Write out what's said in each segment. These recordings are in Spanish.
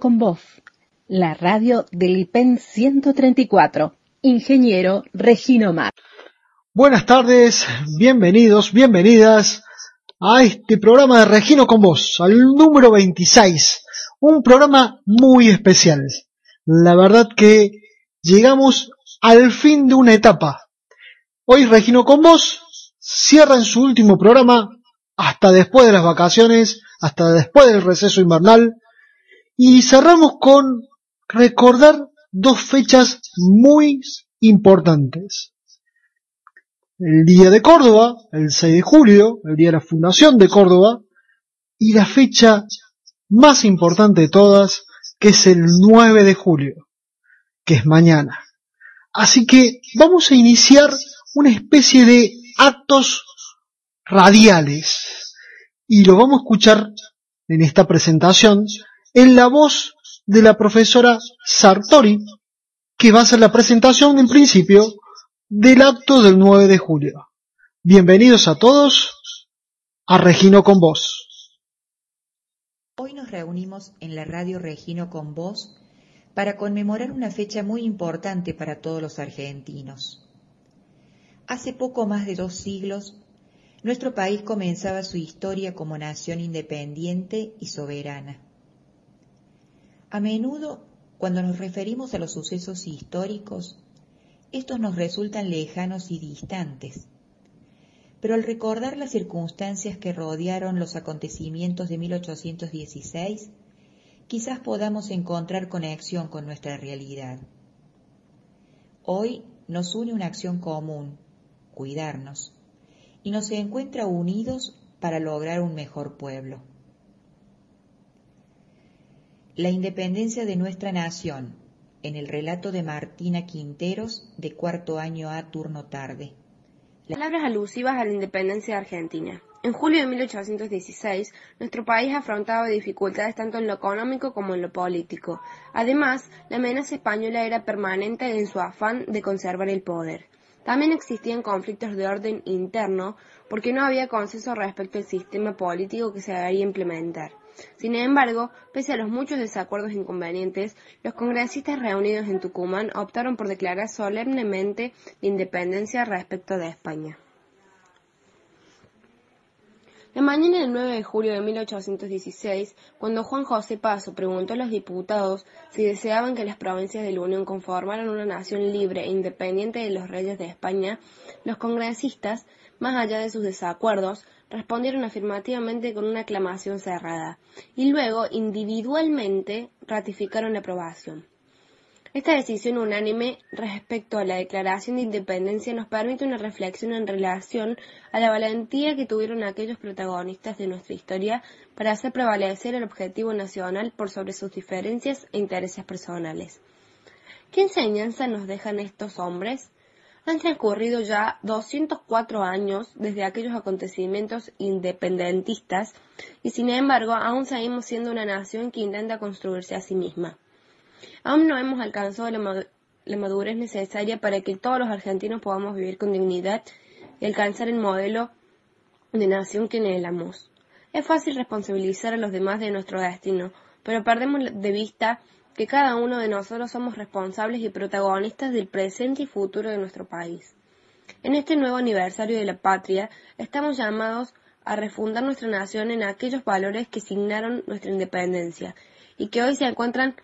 Con voz, la radio del IPEN 134. Ingeniero Regino Mar. Buenas tardes, bienvenidos, bienvenidas a este programa de Regino con Vos, al número 26. Un programa muy especial. La verdad que llegamos al fin de una etapa. Hoy Regino con Vos cierra en su último programa hasta después de las vacaciones, hasta después del receso invernal. Y cerramos con recordar dos fechas muy importantes el Día de Córdoba, el 6 de julio, el Día de la Fundación de Córdoba, y la fecha más importante de todas, que es el 9 de julio, que es mañana. Así que vamos a iniciar una especie de actos radiales, y lo vamos a escuchar en esta presentación en la voz de la profesora Sartori, que va a hacer la presentación en principio del acto del 9 de julio. Bienvenidos a todos a Regino con Vos. Hoy nos reunimos en la radio Regino con Vos para conmemorar una fecha muy importante para todos los argentinos. Hace poco más de dos siglos, nuestro país comenzaba su historia como nación independiente y soberana. A menudo, cuando nos referimos a los sucesos históricos, estos nos resultan lejanos y distantes. Pero al recordar las circunstancias que rodearon los acontecimientos de 1816, quizás podamos encontrar conexión con nuestra realidad. Hoy nos une una acción común, cuidarnos, y nos encuentra unidos para lograr un mejor pueblo. La independencia de nuestra nación, en el relato de Martina Quinteros, de cuarto año A, turno tarde. Palabras alusivas a la independencia de Argentina. En julio de 1816, nuestro país afrontaba dificultades tanto en lo económico como en lo político. Además, la amenaza española era permanente en su afán de conservar el poder. También existían conflictos de orden interno porque no había consenso respecto al sistema político que se debería implementar. Sin embargo, pese a los muchos desacuerdos e inconvenientes, los congresistas reunidos en Tucumán optaron por declarar solemnemente la independencia respecto de España. La mañana del 9 de julio de 1816, cuando Juan José Paso preguntó a los diputados si deseaban que las provincias de la Unión conformaran una nación libre e independiente de los reyes de España, los congresistas, más allá de sus desacuerdos, respondieron afirmativamente con una aclamación cerrada, y luego individualmente ratificaron la aprobación. Esta decisión unánime respecto a la declaración de independencia nos permite una reflexión en relación a la valentía que tuvieron aquellos protagonistas de nuestra historia para hacer prevalecer el objetivo nacional por sobre sus diferencias e intereses personales. ¿Qué enseñanza nos dejan estos hombres? Han transcurrido ya 204 años desde aquellos acontecimientos independentistas y sin embargo aún seguimos siendo una nación que intenta construirse a sí misma. Aún no hemos alcanzado la madurez necesaria para que todos los argentinos podamos vivir con dignidad y alcanzar el modelo de nación que anhelamos. Es fácil responsabilizar a los demás de nuestro destino, pero perdemos de vista que cada uno de nosotros somos responsables y protagonistas del presente y futuro de nuestro país. En este nuevo aniversario de la patria, estamos llamados a refundar nuestra nación en aquellos valores que signaron nuestra independencia y que hoy se encuentran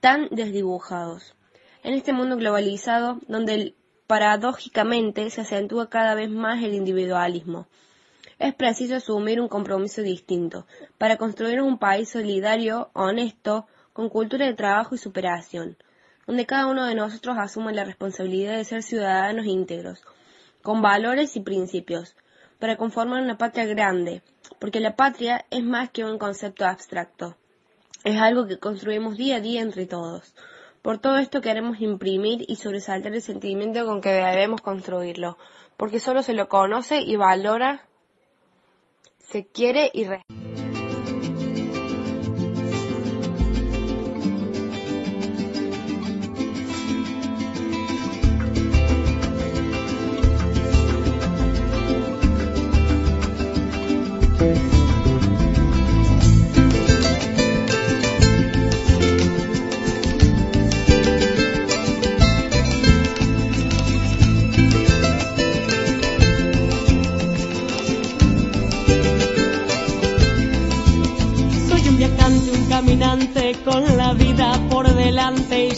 tan desdibujados. En este mundo globalizado, donde paradójicamente se acentúa cada vez más el individualismo, es preciso asumir un compromiso distinto para construir un país solidario, honesto, con cultura de trabajo y superación, donde cada uno de nosotros asuma la responsabilidad de ser ciudadanos íntegros, con valores y principios, para conformar una patria grande, porque la patria es más que un concepto abstracto es algo que construimos día a día entre todos. Por todo esto queremos imprimir y sobresaltar el sentimiento con que debemos construirlo, porque solo se lo conoce y valora, se quiere y respeta.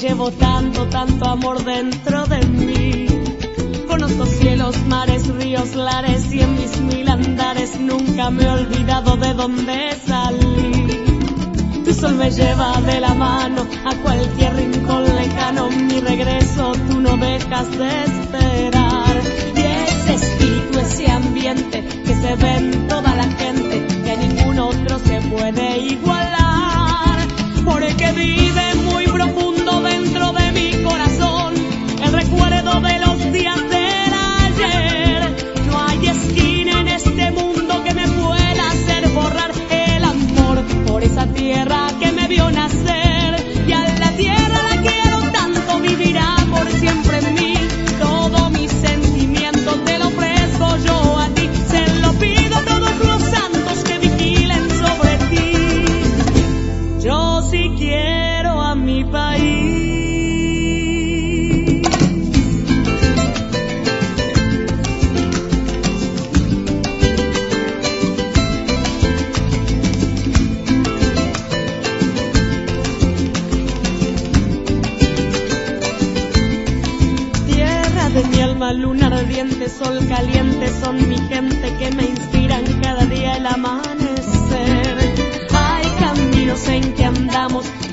Llevo tanto, tanto amor dentro de mí. Conozco cielos, mares, ríos, lares y en mis mil andares nunca me he olvidado de dónde salí. Tu sol me lleva de la mano a cualquier rincón lejano, mi regreso tú no dejas de esperar. Y ese espíritu, ese ambiente que se ve en toda la gente, que ningún otro se puede igualar porque vive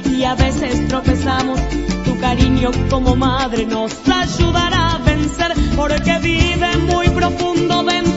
y a veces tropezamos. Tu cariño como madre nos ayudará a vencer porque vive muy profundo dentro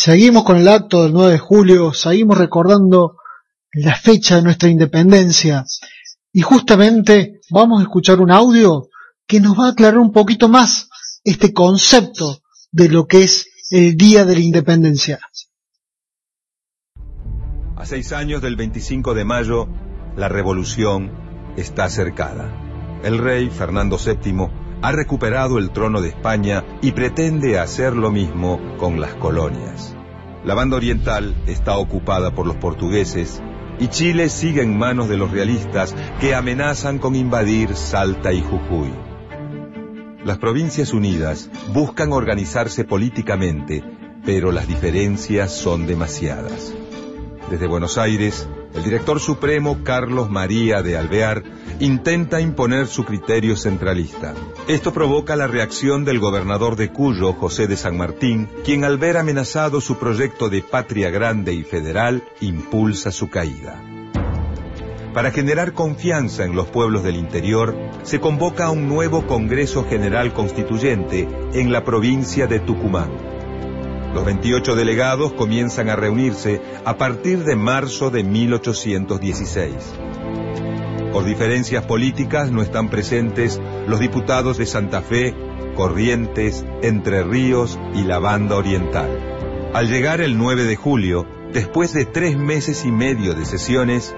seguimos con el acto del 9 de julio, seguimos recordando la fecha de nuestra independencia. Y justamente vamos a escuchar un audio que nos va a aclarar un poquito más este concepto de lo que es el Día de la Independencia. A seis años del 25 de mayo, la revolución está cercada. El rey Fernando VII ha recuperado el trono de España y pretende hacer lo mismo con las colonias. La banda oriental está ocupada por los portugueses y Chile sigue en manos de los realistas que amenazan con invadir Salta y Jujuy. Las Provincias Unidas buscan organizarse políticamente, pero las diferencias son demasiadas. Desde Buenos Aires, el director supremo Carlos María de Alvear intenta imponer su criterio centralista. Esto provoca la reacción del gobernador de Cuyo, José de San Martín, quien al ver amenazado su proyecto de patria grande y federal, impulsa su caída. Para generar confianza en los pueblos del interior, se convoca un nuevo Congreso General Constituyente en la provincia de Tucumán. Los 28 delegados comienzan a reunirse a partir de marzo de 1816. Por diferencias políticas no están presentes los diputados de Santa Fe, Corrientes, Entre Ríos y la Banda Oriental. Al llegar el 9 de julio, después de tres meses y medio de sesiones,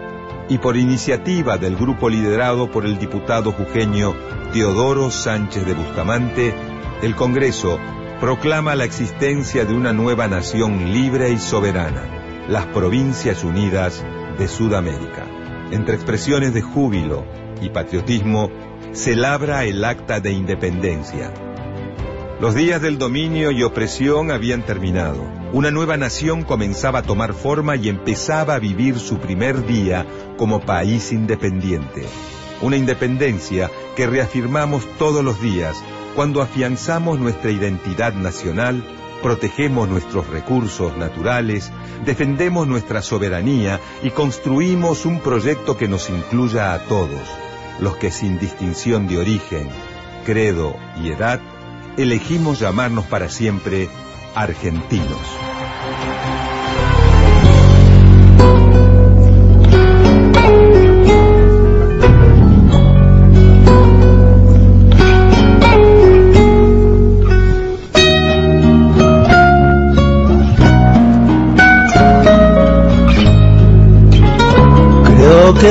y por iniciativa del grupo liderado por el diputado jujeño Teodoro Sánchez de Bustamante, el Congreso proclama la existencia de una nueva nación libre y soberana, las Provincias Unidas de Sudamérica. Entre expresiones de júbilo y patriotismo, se labra el acta de independencia. Los días del dominio y opresión habían terminado. Una nueva nación comenzaba a tomar forma y empezaba a vivir su primer día como país independiente. Una independencia que reafirmamos todos los días cuando afianzamos nuestra identidad nacional, protegemos nuestros recursos naturales, defendemos nuestra soberanía y construimos un proyecto que nos incluya a todos, los que sin distinción de origen, credo y edad, elegimos llamarnos para siempre argentinos.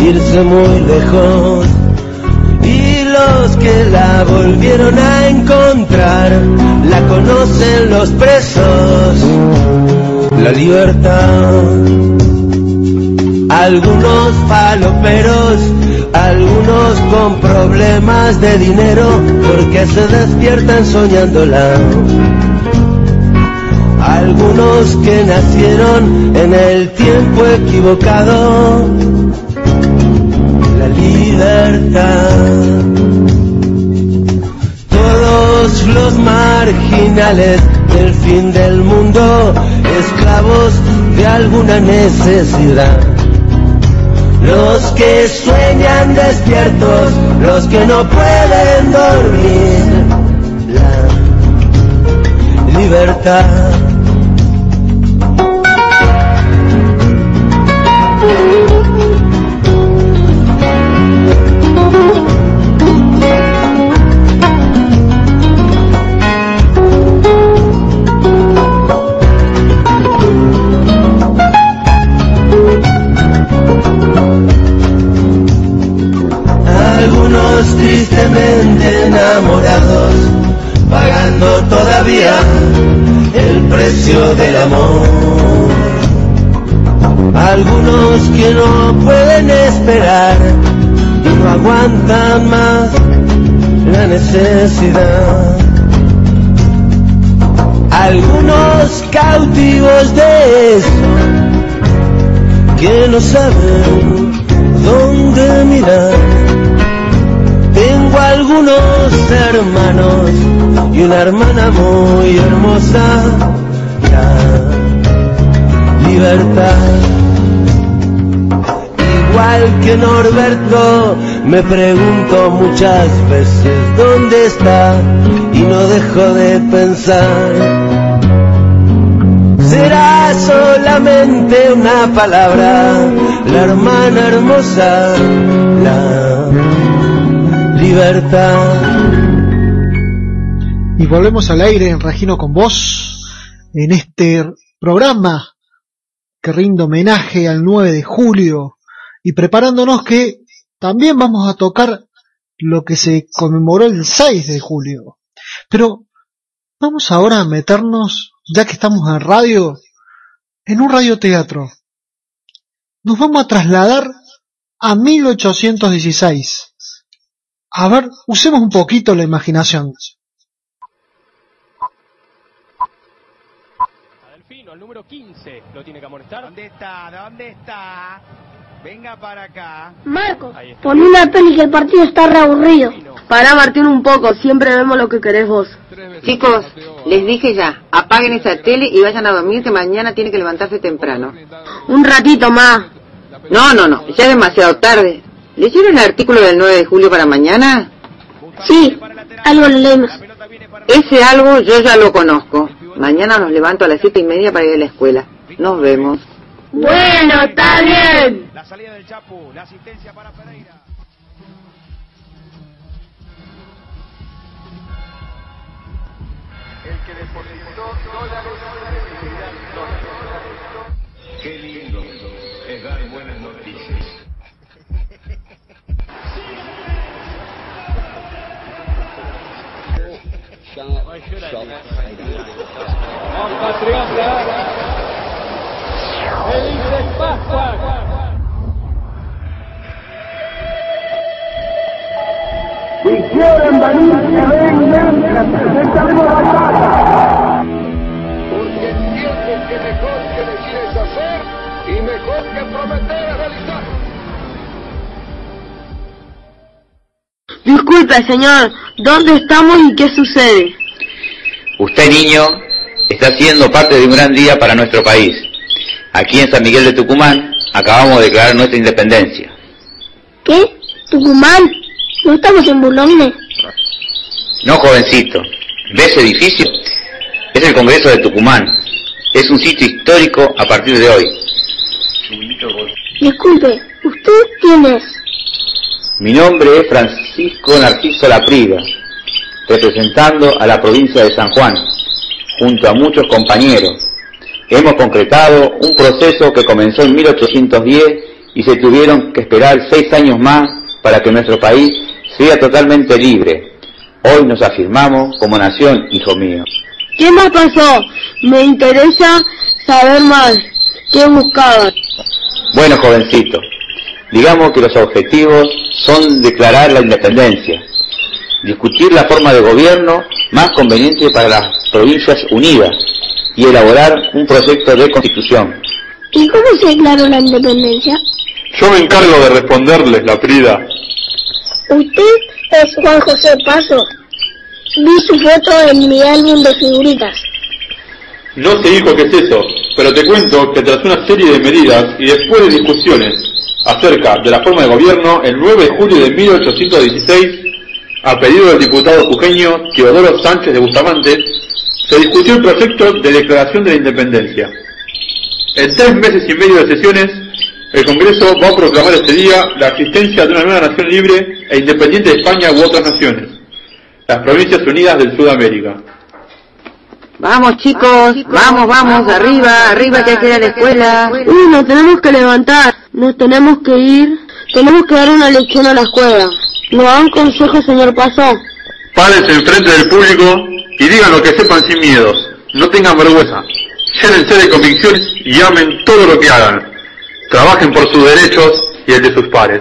irse muy lejos. Y los que la volvieron a encontrar la conocen los presos. La libertad. Algunos paloperos algunos con problemas de dinero porque se despiertan soñándola. Algunos que nacieron en el tiempo equivocado la libertad. Todos los marginales del fin del mundo esclavos de alguna necesidad. Los que sueñan despiertos los que no pueden dormir. La libertad. Tristemente enamorados, pagando todavía el precio del amor. Algunos que no pueden esperar y no aguantan más la necesidad. Algunos cautivos de eso que no saben dónde mirar. Tengo algunos hermanos y una hermana muy hermosa, la libertad. Igual que Norberto, me pregunto muchas veces dónde está y no dejo de pensar. Será solamente una palabra, la hermana hermosa, la libertad. Y volvemos al aire en Regino con vos, en este programa que rinde homenaje al 9 de julio y preparándonos que también vamos a tocar lo que se conmemoró el 6 de julio. Pero vamos ahora a meternos, ya que estamos en radio, en un radioteatro. Nos vamos a trasladar a 1816. A ver, usemos un poquito la imaginación. Delfino, el número 15, lo tiene que amonestar. ¿Dónde está? ¿Dónde está? Venga para acá. Marco, pon una peli que el partido está reaburrido. Pará Martín un poco, siempre vemos lo que querés vos. Chicos, les dije ya, apaguen esa tele y vayan a dormir que mañana tiene que levantarse temprano. Un ratito más. No, no, no, ya es demasiado tarde. ¿Leyeron el artículo del 9 de julio para mañana? Sí, algo lo leímos. Ese algo yo ya lo conozco. Mañana nos levanto a las siete y media para ir a la escuela. Nos vemos. Bueno, está bien. La salida del Chapu, la asistencia para Pereira. El que depositó dólares de seguridad Qué lindo es dar buenas Felices Pascuas. Si quieren venir, que vengan, les presentaremos la casa. Porque entienden que mejor que decir es hacer y mejor que prometer Disculpe, señor, ¿dónde estamos y qué sucede? Usted, niño, está siendo parte de un gran día para nuestro país. Aquí en San Miguel de Tucumán acabamos de declarar nuestra independencia. ¿Qué? ¿Tucumán? ¿No estamos en Boulogne? No, jovencito. ¿Ves ese edificio? Es el Congreso de Tucumán. Es un sitio histórico a partir de hoy. Disculpe, ¿usted quién es? Mi nombre es Francisco Narciso Laprida, representando a la provincia de San Juan, junto a muchos compañeros. Hemos concretado un proceso que comenzó en 1810 y se tuvieron que esperar seis años más para que nuestro país sea totalmente libre. Hoy nos afirmamos como nación, hijo mío. ¿Qué más pasó? Me interesa saber más. ¿Qué buscaban? Bueno, jovencito, digamos que los objetivos son declarar la independencia, discutir la forma de gobierno más conveniente para las provincias unidas y elaborar un proyecto de constitución. ¿Y cómo se declaró la independencia? Yo me encargo de responderles, la Prida. ¿Usted es Juan José Paso? Vi su foto en mi álbum de figuritas. No sé, hijo, qué es eso, pero te cuento que tras una serie de medidas y después de discusiones acerca de la forma de gobierno, el 9 de julio de 1816, a pedido del diputado jujeño Teodoro Sánchez de Bustamante, se discutió el proyecto de declaración de la independencia. En tres meses y medio de sesiones, el Congreso va a proclamar este día la existencia de una nueva nación libre e independiente de España u otras naciones, las Provincias Unidas del Sudamérica. Vamos chicos, vamos, vamos, arriba, arriba que hay que ir a la escuela. Uy, nos tenemos que levantar, nos tenemos que ir, tenemos que dar una lección a la escuela. ¿Nos da un señor Paso? Párense enfrente del público y digan lo que sepan sin miedos. No tengan vergüenza. Llénense de convicciones y amen todo lo que hagan. Trabajen por sus derechos y el de sus pares.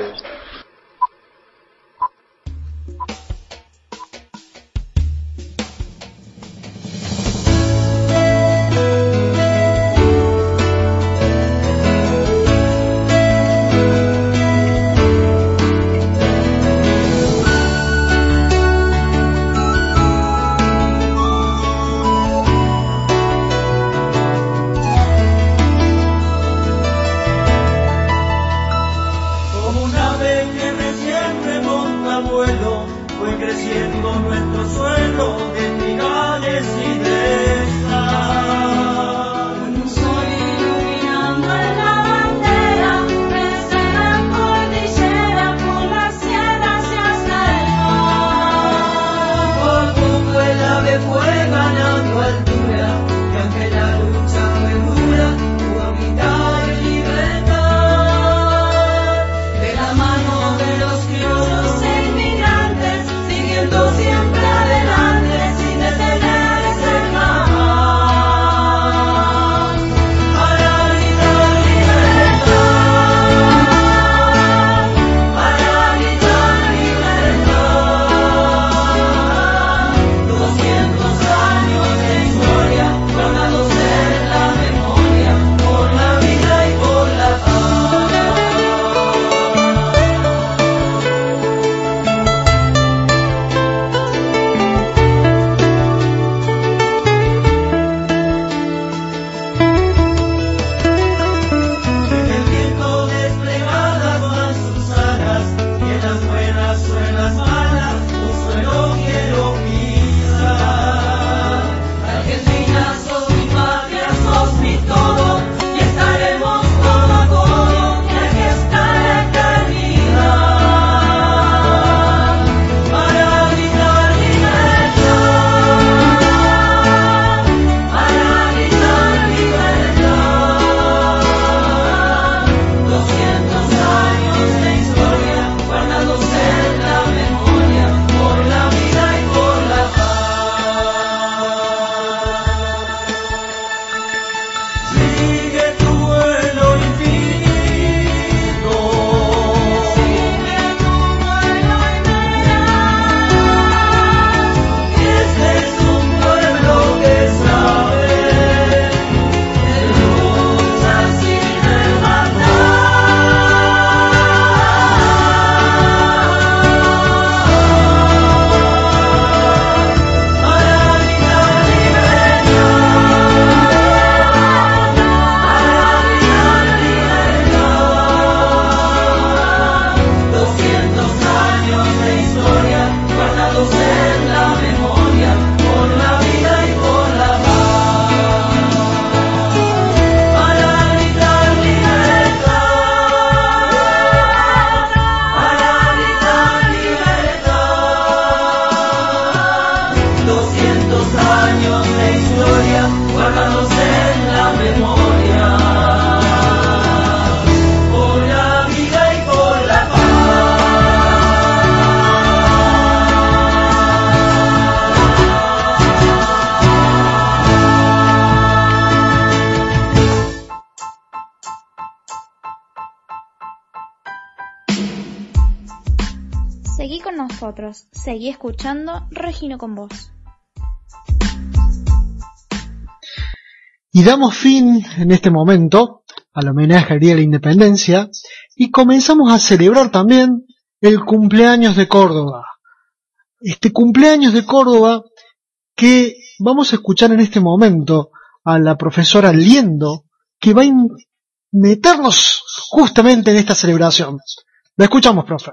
Seguí escuchando Regino con vos. Y damos fin en este momento al homenaje al Día de la Independencia y comenzamos a celebrar también el cumpleaños de Córdoba. Este cumpleaños de Córdoba que vamos a escuchar en este momento a la profesora Liendo que va a meternos justamente en esta celebración. La escuchamos, profe.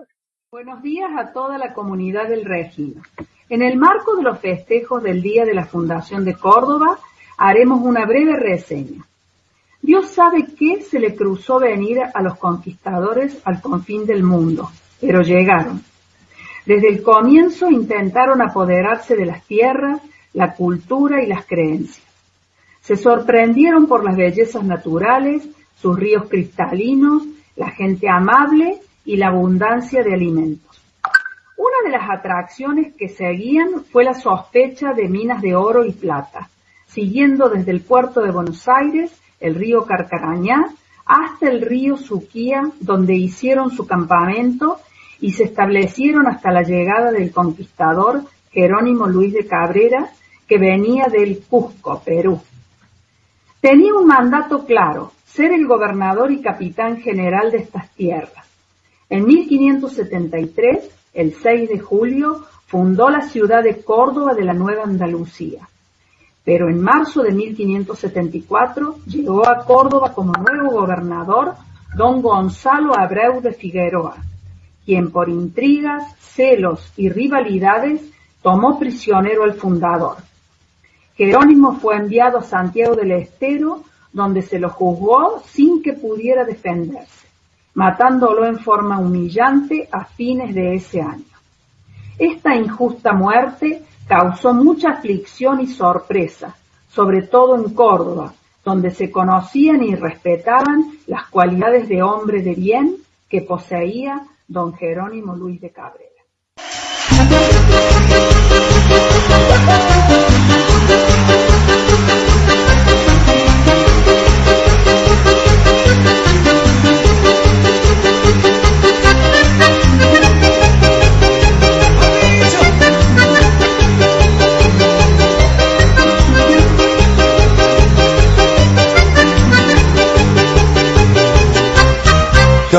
Buenos días a toda la comunidad del Regino. En el marco de los festejos del Día de la Fundación de Córdoba, haremos una breve reseña. Dios sabe qué se le cruzó venir a los conquistadores al confín del mundo, pero llegaron. Desde el comienzo intentaron apoderarse de las tierras, la cultura y las creencias. Se sorprendieron por las bellezas naturales, sus ríos cristalinos, la gente amable y la abundancia de alimentos. Una de las atracciones que seguían fue la sospecha de minas de oro y plata, siguiendo desde el puerto de Buenos Aires, el río Carcarañá, hasta el río Suquía, donde hicieron su campamento y se establecieron hasta la llegada del conquistador Jerónimo Luis de Cabrera, que venía del Cusco, Perú. Tenía un mandato claro, ser el gobernador y capitán general de estas tierras. En 1573, el 6 de julio, fundó la ciudad de Córdoba de la Nueva Andalucía. Pero en marzo de 1574 llegó a Córdoba como nuevo gobernador don Gonzalo Abreu de Figueroa, quien por intrigas, celos y rivalidades tomó prisionero al fundador. Jerónimo fue enviado a Santiago del Estero, donde se lo juzgó sin que pudiera defenderse, matándolo en forma humillante a fines de ese año. Esta injusta muerte causó mucha aflicción y sorpresa, sobre todo en Córdoba, donde se conocían y respetaban las cualidades de hombre de bien que poseía don Jerónimo Luis de Cabrera.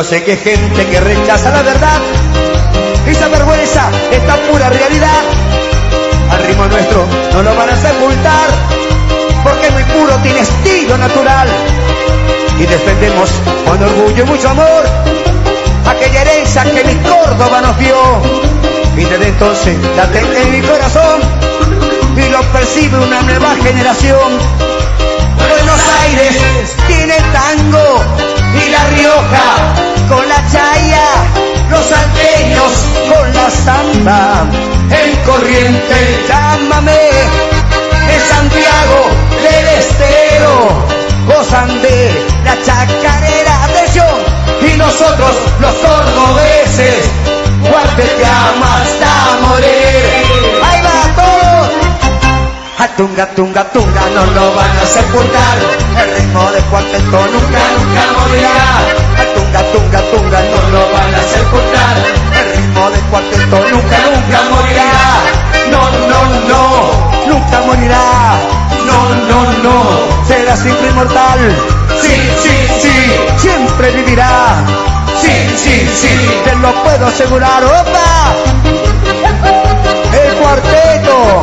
Yo sé que gente que rechaza la verdad y se avergüenza esta pura realidad. Al ritmo nuestro no lo van a sepultar porque muy puro tiene estilo natural. Y defendemos con orgullo y mucho amor aquella herencia que mi Córdoba nos dio. Y desde entonces la tengo en mi corazón y lo percibe una nueva generación. Buenos Aires tiene tango y La Rioja los salteños con la samba, en corriente llámame, de Santiago del Estero, gozan de la chacarera, atención, y nosotros los cordobeses, guardeteamos hasta morir. Ahí va todos. A tunga, tunga, tunga, no lo van a sepultar. El ritmo de cuarteto nunca, nunca morirá. Tunga, tunga, no lo van a sepultar. El ritmo de cuarteto nunca, nunca morirá. No, no, no, nunca morirá. No, no, no, será siempre inmortal. Sí, sí, sí, siempre vivirá. Sí, sí, sí, te lo puedo asegurar. ¡Opa! El cuarteto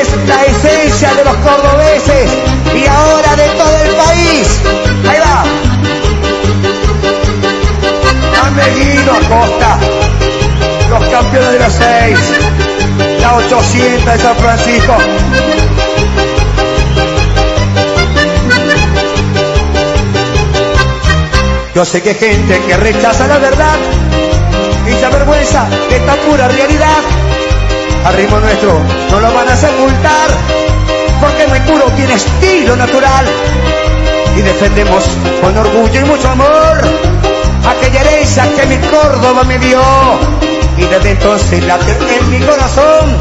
es la esencia de los cordobeses Ameguino Acosta, los campeones de las seis, la 800 de San Francisco. Yo sé que hay gente que rechaza la verdad y se avergüenza de esta pura realidad. Al ritmo nuestro no lo van a sepultar porque muy puro tiene estilo natural. Y defendemos con orgullo y mucho amor aquella herencia que mi Córdoba me dio. Y desde entonces la tengo en mi corazón.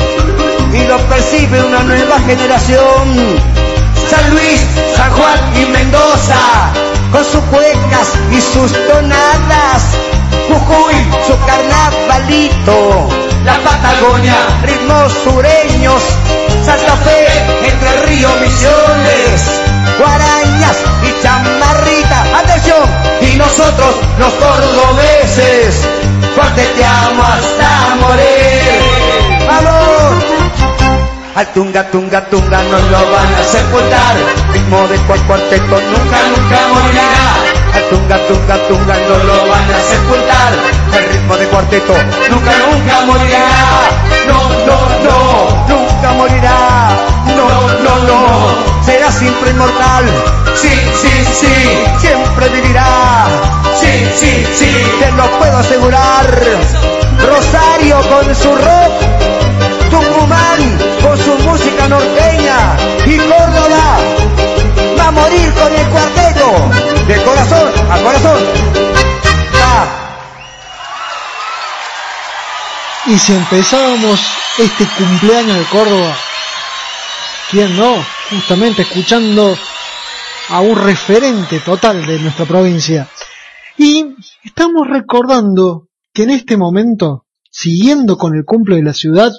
Y lo percibe una nueva generación. San Luis, San Juan y Mendoza con sus cuecas y sus tonadas. Jujuy, su carnavalito. La Patagonia, ritmos sureños, Santa Fe, Entre Río, Misiones, Guarañas y Chamarrita, y nosotros los cordobeses, cuarteteamos hasta morir. ¡Vamos! Al tunga, tunga, tunga no lo van a sepultar, ritmo de cual cuarteto nunca, nunca morirá. Al tunga, tunga, tunga no lo van a sepultar, el ritmo de cuarteto nunca, nunca morirá. No, no, no, nunca morirá. No, no, no, será siempre inmortal. Sí, sí, sí, siempre vivirá. Sí, sí, sí, te lo puedo asegurar. Rosario con su rock, Tucumán con su música norteña y Córdoba va a morir con el cuarteto de corazón a corazón. Y si empezábamos este cumpleaños de Córdoba, ¿quién no? Justamente escuchando a un referente total de nuestra provincia. Y estamos recordando que en este momento, siguiendo con el cumple de la ciudad,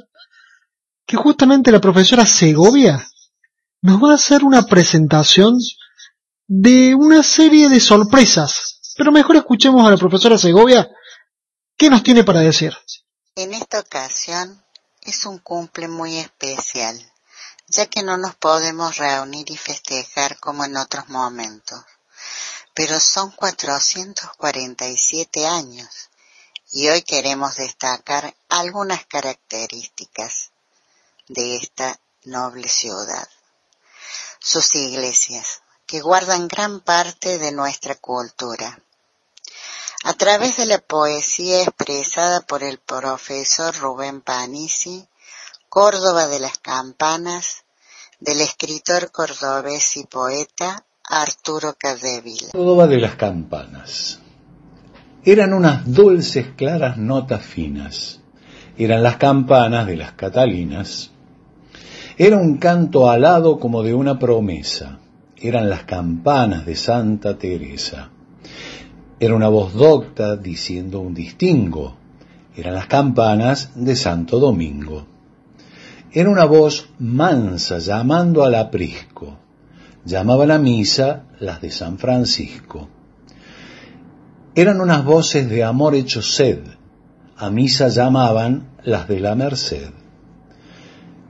que justamente la profesora Segovia nos va a hacer una presentación de una serie de sorpresas. Pero mejor escuchemos a la profesora Segovia qué nos tiene para decir. En esta ocasión es un cumple muy especial, ya que no nos podemos reunir y festejar como en otros momentos. Pero son 447 años y hoy queremos destacar algunas características de esta noble ciudad. Sus iglesias, que guardan gran parte de nuestra cultura. A través de la poesía expresada por el profesor Rubén Panisi, Córdoba de las Campanas, del escritor cordobés y poeta Arturo Cadevila. Córdoba de las Campanas. Eran unas dulces, claras notas finas. Eran las campanas de las Catalinas. Era un canto alado como de una promesa. Eran las campanas de Santa Teresa. Era una voz docta diciendo un distingo. Eran las campanas de Santo Domingo. Era una voz mansa llamando al aprisco. Llamaban a misa las de San Francisco. Eran unas voces de amor hecho sed. A misa llamaban las de la Merced.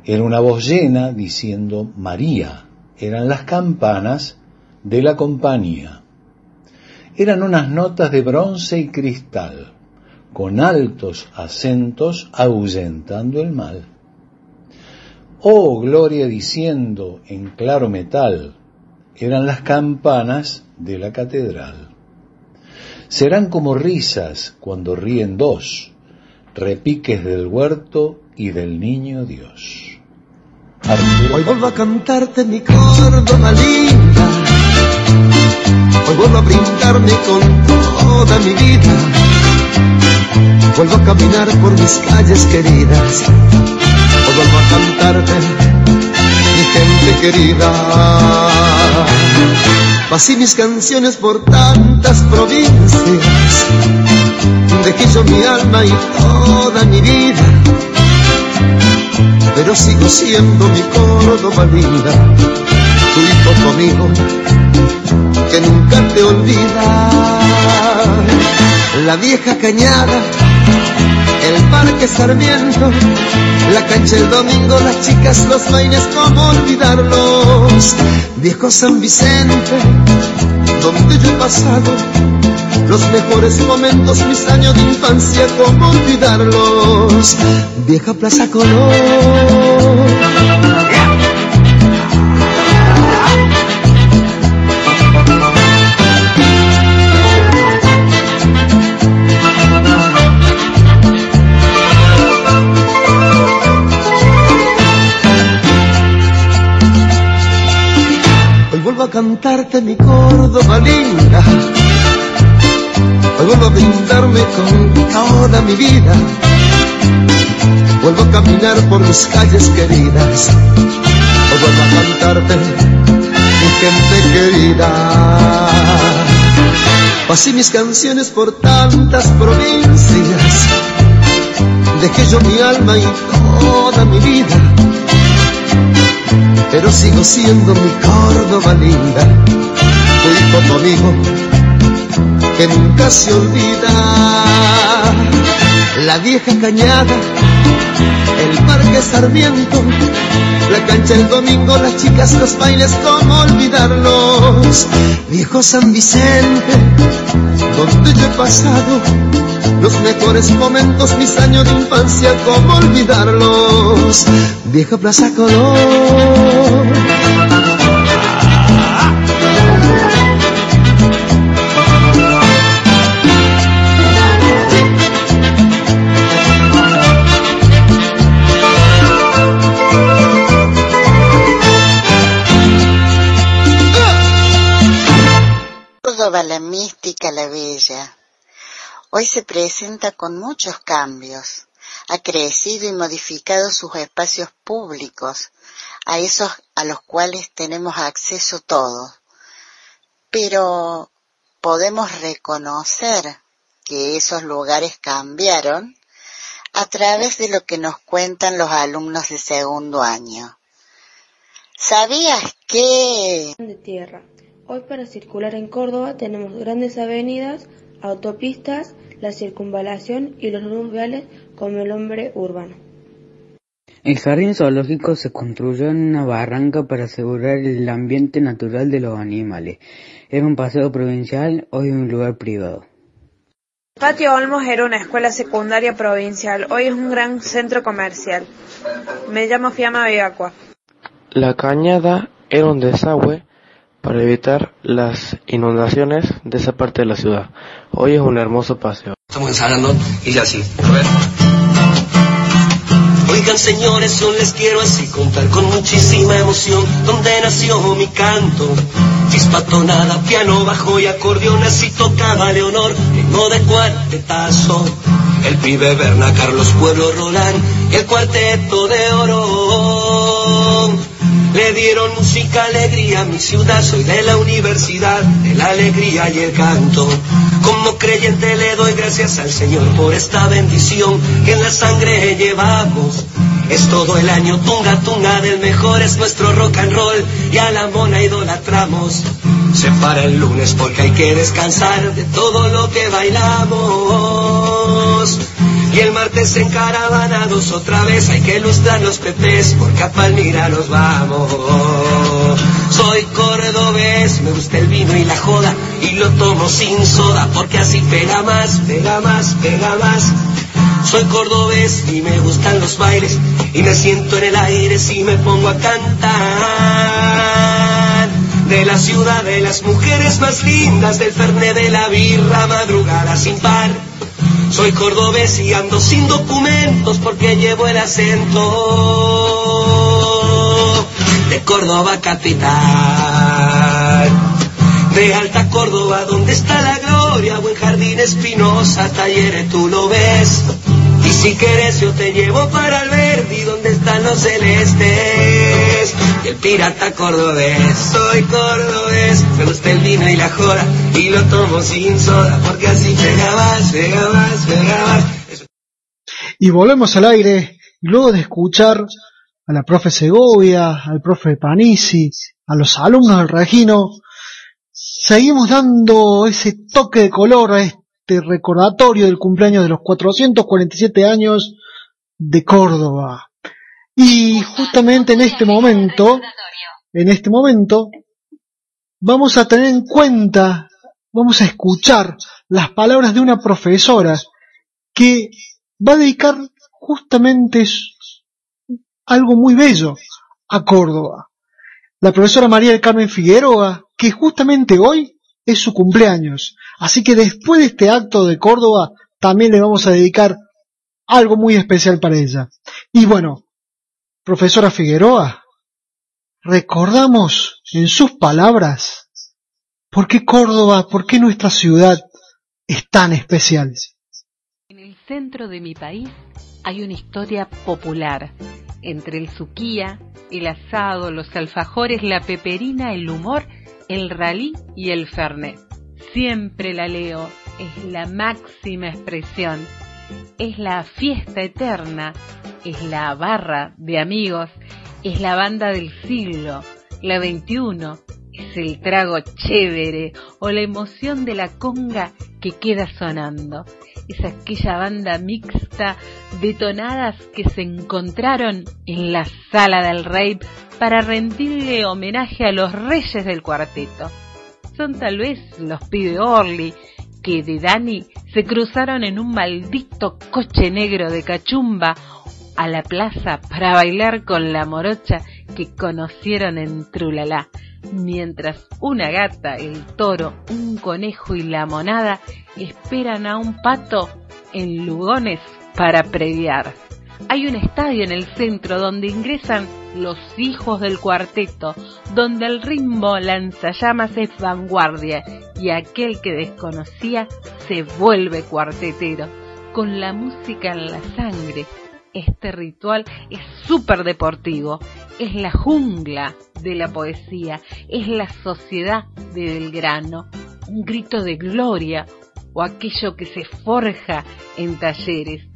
Era una voz llena diciendo María. Eran las campanas de la compañía eran unas notas de bronce y cristal, con altos acentos ahuyentando el mal. Oh, gloria diciendo en claro metal, eran las campanas de la catedral. Serán como risas cuando ríen dos, repiques del huerto y del niño Dios. Vuelvo a cantarte mi Hoy vuelvo a brindarme con toda mi vida. Vuelvo a caminar por mis calles queridas. Hoy vuelvo a cantarte, mi gente querida. Pasé mis canciones por tantas provincias. Dejé yo mi alma y toda mi vida. Pero sigo siendo mi Córdoba linda. Hijo conmigo que nunca te olvida. La vieja cañada, el parque Sarmiento, la cancha el domingo, las chicas, los bailes, cómo olvidarlos. Viejo San Vicente, donde yo he pasado los mejores momentos, mis años de infancia, cómo olvidarlos. Vieja Plaza Colón. Cantarte mi Córdoba linda. Vuelvo a brindarme con toda mi vida. Vuelvo a caminar por mis calles queridas. Hoy vuelvo a cantarte mi gente querida. Pasé mis canciones por tantas provincias. Dejé yo mi alma y toda mi vida pero sigo siendo mi Córdoba linda, hijo, tu amigo, que nunca se olvida. La vieja cañada, el parque Sarmiento, la cancha el domingo, las chicas, los bailes, cómo olvidarlos. Viejo San Vicente, donde yo he pasado los mejores momentos, mis años de infancia, ¿cómo olvidarlos? Vieja Plaza Colón. Córdoba la mística, la bella. Hoy se presenta con muchos cambios. Ha crecido y modificado sus espacios públicos, a esos a los cuales tenemos acceso todos. Pero podemos reconocer que esos lugares cambiaron a través de lo que nos cuentan los alumnos de segundo año. ¿Sabías que... Hoy para circular en Córdoba tenemos grandes avenidas, autopistas, la circunvalación y los nubiales como el hombre urbano. El jardín zoológico se construyó en una barranca para asegurar el ambiente natural de los animales. Era un paseo provincial, hoy un lugar privado. Patio Olmos era una escuela secundaria provincial, hoy es un gran centro comercial. Me llamo Fiamma Vigacua. La cañada era un desagüe para evitar las inundaciones de esa parte de la ciudad. Hoy es un hermoso paseo. Estamos ensayando y ya así. A ver. Oigan señores, yo les quiero así contar con muchísima emoción donde nació mi canto. Chispa tonada, piano, bajo y acordeón, así tocaba Leonor, ritmo de cuartetazo. El pibe Berna, Carlos Pueblo, Roland y el cuarteto de oro. Le dieron música, alegría a mi ciudad, soy de la universidad, de la alegría y el canto. Como creyente le doy gracias al Señor por esta bendición que en la sangre llevamos. Es todo el año tunga tunga del mejor es nuestro rock and roll y a la mona idolatramos. Se para el lunes porque hay que descansar de todo lo que bailamos. Y el martes en caravanados otra vez hay que lustrar los pepes porque a Palmira nos vamos. Soy cordobés, me gusta el vino y la joda y lo tomo sin soda porque así pega más, pega más, pega más. Soy cordobés y me gustan los bailes y me siento en el aire si me pongo a cantar. De la ciudad de las mujeres más lindas, del ferne de la birra, madrugada sin par. Soy cordobés y ando sin documentos porque llevo el acento de Córdoba capital. De Alta Córdoba, donde está la gloria, buen jardín espinosa, talleres tú lo ves. Y si quieres yo te llevo para el verde, donde están los celestes. Y el pirata cordobés, soy cordobés, me gusta el vino y la joda, y lo tomo sin soda, porque así pega más, pega más, pega más. Y volvemos al aire, y luego de escuchar a la profe Segovia, al profe Panisi, a los alumnos del Regino, seguimos dando ese toque de color a este recordatorio del cumpleaños de los 447 años de Córdoba. Y justamente en este momento, en este momento, vamos a tener en cuenta, vamos a escuchar las palabras de una profesora que va a dedicar justamente algo muy bello a Córdoba. La profesora María del Carmen Figueroa, que justamente hoy es su cumpleaños. Así que después de este acto de Córdoba, también le vamos a dedicar algo muy especial para ella. Y bueno, profesora Figueroa, recordamos en sus palabras por qué Córdoba, por qué nuestra ciudad es tan especial. En el centro de mi país hay una historia popular entre el suquía, el asado, los alfajores, la peperina, el humor, el ralí y el fernet. Siempre la leo, es la máxima expresión, es la fiesta eterna, es la barra de amigos, es la banda del siglo, la 21, es el trago chévere o la emoción de la conga que queda sonando. Es aquella banda mixta de tonadas que se encontraron en la sala del rey para rendirle homenaje a los reyes del cuarteto. Son tal vez los pibe Orly, que de Dani se cruzaron en un maldito coche negro de cachumba a la plaza para bailar con la morocha que conocieron en Trulalá, mientras una gata, el toro, un conejo y la monada esperan a un pato en Lugones para previar. Hay un estadio en el centro donde ingresan los hijos del cuarteto, donde el ritmo lanzallamas es vanguardia y aquel que desconocía se vuelve cuartetero, con la música en la sangre. Este ritual es súper deportivo, es la jungla de la poesía, es la sociedad de Belgrano, un grito de gloria o aquello que se forja en talleres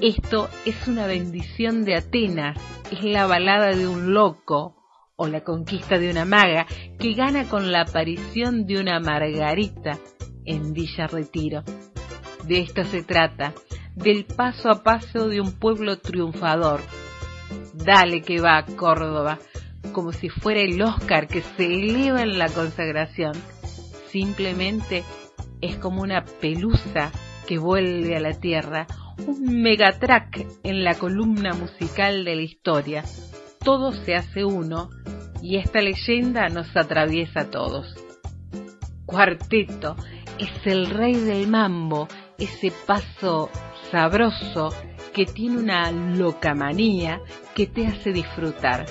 esto es una bendición de Atenas, es la balada de un loco o la conquista de una maga que gana con la aparición de una margarita en Villa Retiro. De esto se trata, del paso a paso de un pueblo triunfador. Dale que va, Córdoba, como si fuera el Oscar que se eleva en la consagración. Simplemente es como una pelusa que vuelve a la tierra, un megatrack en la columna musical de la historia. Todo se hace uno y esta leyenda nos atraviesa a todos. Cuarteto es el rey del mambo, ese paso sabroso que tiene una locamanía que te hace disfrutar.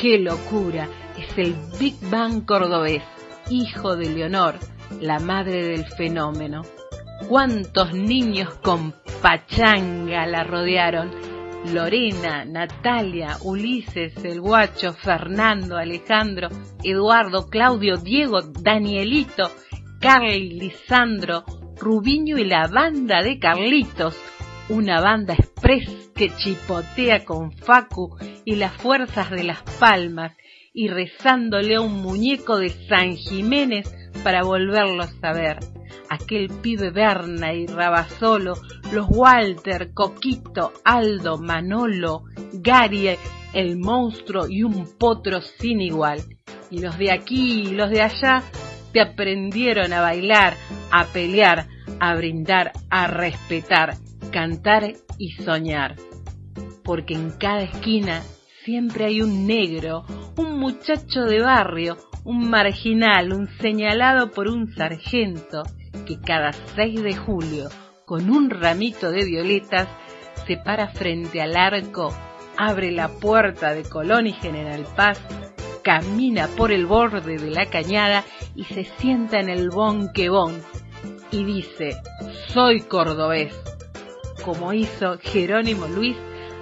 ¡Qué locura! Es el Big Bang cordobés, hijo de Leonor, la madre del fenómeno cuántos niños con pachanga la rodearon. Lorena, Natalia, Ulises, el guacho, Fernando, Alejandro, Eduardo, Claudio, Diego, Danielito, Carly, Lisandro, Rubiño y la banda de Carlitos, una banda express que chipotea con Facu y las fuerzas de las palmas y rezándole a un muñeco de San Jiménez para volverlos a ver aquel pibe Berna y Rabasolo, los Walter, Coquito, Aldo, Manolo, Gary, el monstruo y un potro sin igual. Y los de aquí y los de allá te aprendieron a bailar, a pelear, a brindar, a respetar, cantar y soñar. Porque en cada esquina siempre hay un negro, un muchacho de barrio, un marginal, un señalado por un sargento, que cada 6 de julio, con un ramito de violetas, se para frente al arco, abre la puerta de Colón y General Paz, camina por el borde de la cañada y se sienta en el bonquebón y dice, soy cordobés, como hizo Jerónimo Luis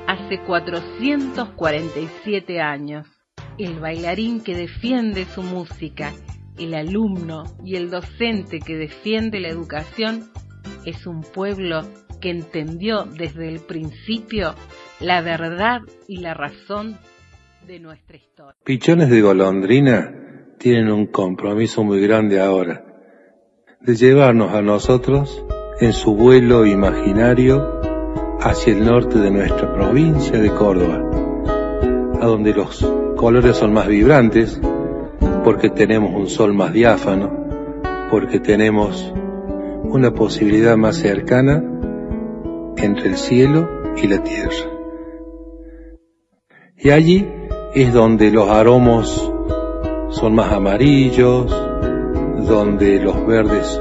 hace 447 años. El bailarín que defiende su música el alumno y el docente que defiende la educación es un pueblo que entendió desde el principio la verdad y la razón Pichones de golondrina tienen un compromiso muy grande ahora, de llevarnos a nosotros en su vuelo imaginario hacia el norte de nuestra provincia de Córdoba, a donde los colores son más vibrantes, porque tenemos un sol más diáfano, porque tenemos una posibilidad más cercana entre el cielo y la tierra. Y allí es donde los aromos son más amarillos, donde los verdes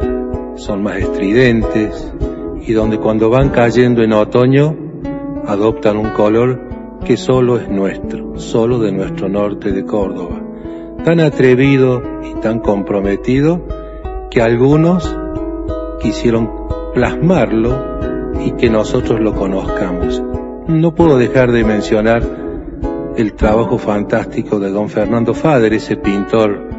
son más estridentes y donde cuando van cayendo en otoño adoptan un color que solo es nuestro, solo de nuestro norte de Córdoba tan atrevido y tan comprometido que algunos quisieron plasmarlo y que nosotros lo conozcamos. No puedo dejar de mencionar el trabajo fantástico de don Fernando Fader, ese pintor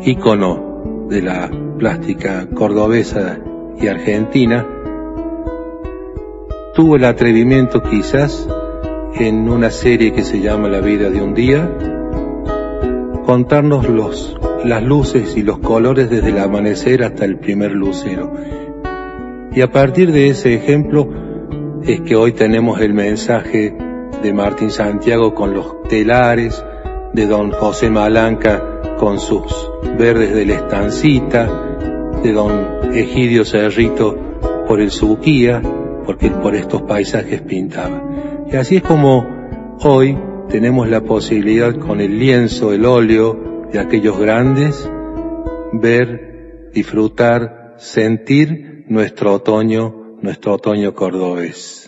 ícono de la plástica cordobesa y argentina. Tuvo el atrevimiento quizás en una serie que se llama La vida de un día, contarnos los, las luces y los colores desde el amanecer hasta el primer lucero. Y a partir de ese ejemplo es que hoy tenemos el mensaje de Martín Santiago con los telares, de don José Malanca con sus verdes de la estancita, de don Egidio Cerrito por el Subuquía, porque por estos paisajes pintaba. Y así es como hoy tenemos la posibilidad con el lienzo, el óleo de aquellos grandes, ver, disfrutar, sentir nuestro otoño, nuestro otoño cordobés.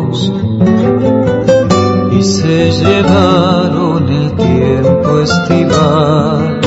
llevaron el tiempo estival.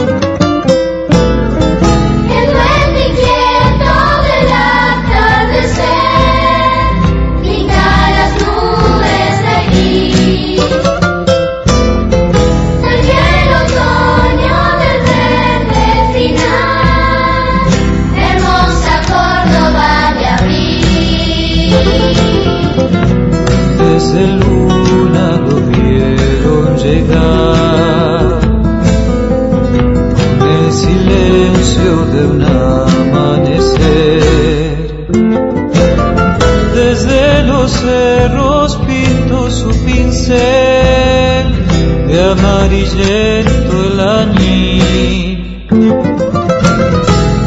Amarillento el añil.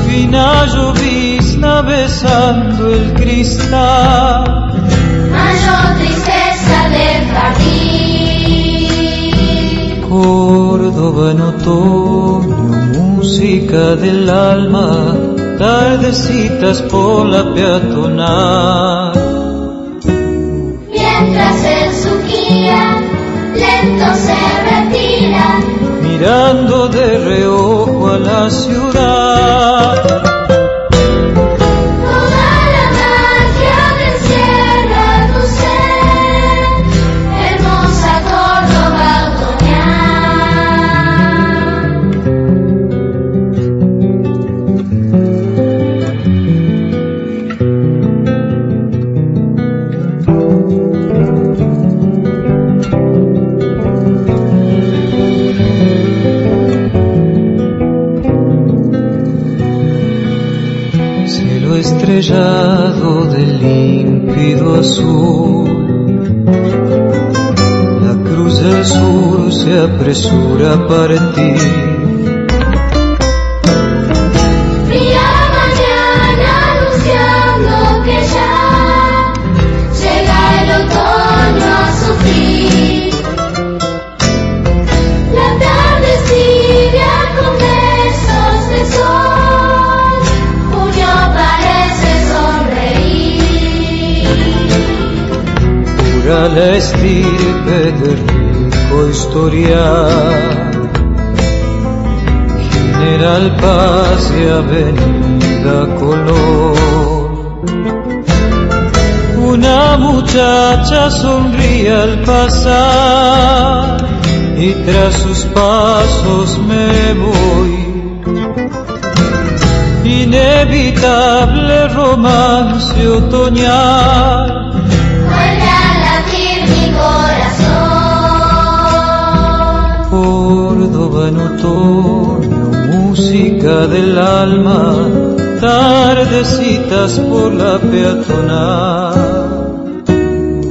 Fina llovizna besando el cristal. Mayor tristeza del jardín. Córdoba en otoño, música del alma, tardecitas por la peatonal. Mientras en su guía lento se retira, mirando de reojo a la ciudad. Y Avenida Colón. Una muchacha sonríe al pasar y tras sus pasos me voy. Inevitable romance otoñal. Vuelve a latir mi corazón. Córdoba en otoño, música del alma, tardecitas por la peatonal.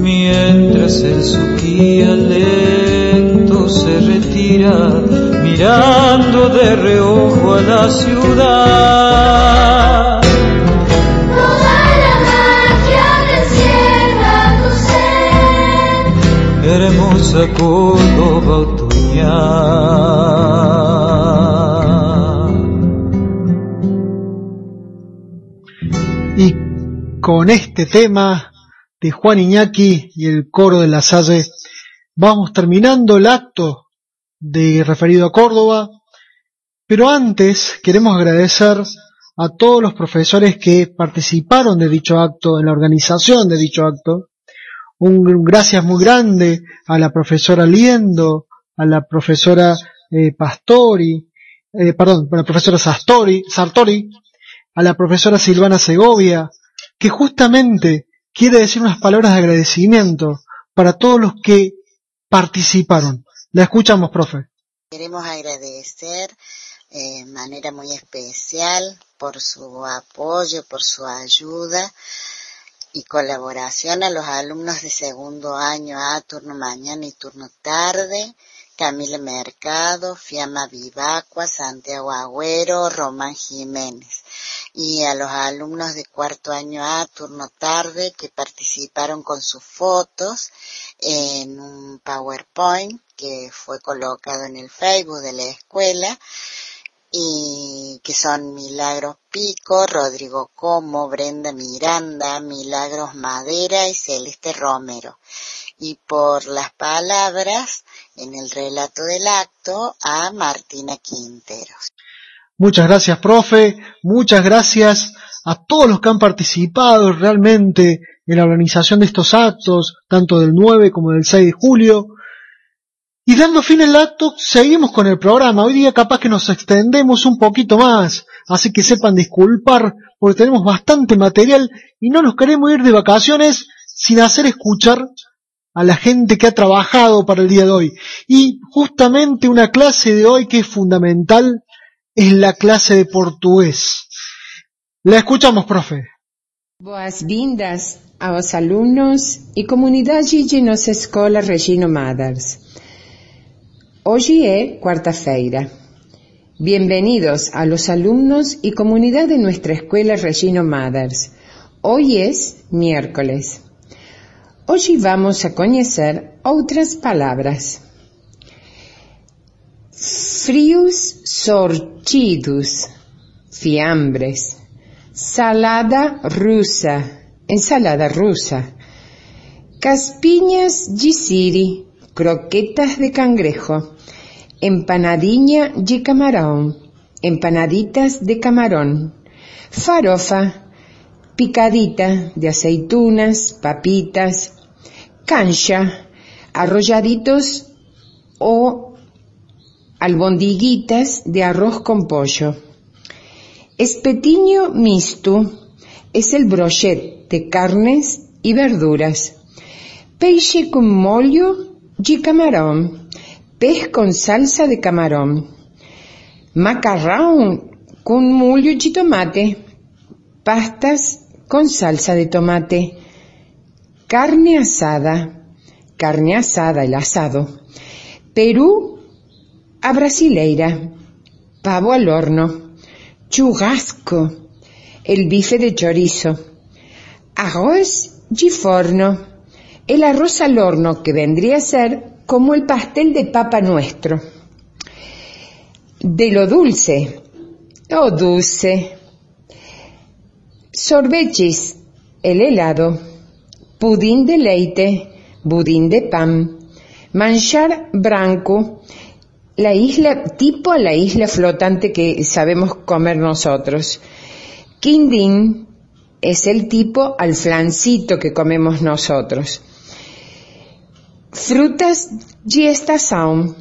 Mientras el suquía lento se retira, mirando de reojo a la ciudad. Hermosa Córdoba otoñal. Con este tema de Juan Iñaki y el coro de la Salle, vamos terminando el acto de referido a Córdoba, pero antes queremos agradecer a todos los profesores que participaron de dicho acto, en la organización de dicho acto. Un gracias muy grande a la profesora Liendo, a la profesora eh, Pastori, eh, perdón, a la profesora Sartori, Sartori, a la profesora Silvana Segovia, que justamente quiere decir unas palabras de agradecimiento para todos los que participaron. La escuchamos, profe. Queremos agradecer de manera muy especial por su apoyo, por su ayuda y colaboración a los alumnos de segundo año A, turno mañana y turno tarde, Camila Mercado, Fiamma Vivacua, Santiago Agüero, Román Jiménez. Y a los alumnos de cuarto año A, turno tarde, que participaron con sus fotos en un PowerPoint que fue colocado en el Facebook de la escuela y que son Milagros Pico, Rodrigo Como, Brenda Miranda, Milagros Madera y Celeste Romero. Y por las palabras en el relato del acto a Martina Quinteros. Muchas gracias, profe. Muchas gracias a todos los que han participado realmente en la organización de estos actos, tanto del 9 como del 6 de julio. Y dando fin al acto, seguimos con el programa. Hoy día capaz que nos extendemos un poquito más, así que sepan disculpar porque tenemos bastante material y no nos queremos ir de vacaciones sin hacer escuchar a la gente que ha trabajado para el día de hoy. Y justamente una clase de hoy que es fundamental es la clase de portugués. La escuchamos, profe. Boas-vindas aos alunos e comunidade de nossa escola Regino Mothers. Hoy es quarta-feira. Bienvenidos a los alumnos y comunidad de nuestra escuela Regino Mothers. Hoy es miércoles. Hoy vamos a conocer otras palabras. Frios sortidos, fiambres, salada rusa, ensalada rusa, caspiñas gisiri, croquetas de cangrejo, empanadinha de camarón, empanaditas de camarón, farofa, picadita de aceitunas, papitas, cancha, arrolladitos o albondiguitas de arroz con pollo. Espetiño mixto es el brochet de carnes y verduras. Peixe con mollo de camarón. Pez con salsa de camarón, macarrón con mollo de tomate, pastas con salsa de tomate, carne asada, carne asada, el asado, Perú a brasileira, pavo al horno, churrasco, el bife de chorizo, arroz de forno, el arroz al horno que vendría a ser como el pastel de papa nuestro. De lo dulce, o dulce. Sorbeches, el helado. Pudín de leite, budín de pan. Manchar branco, la isla, tipo la isla flotante que sabemos comer nosotros. Quindín es el tipo al flancito que comemos nosotros. Frutas estación.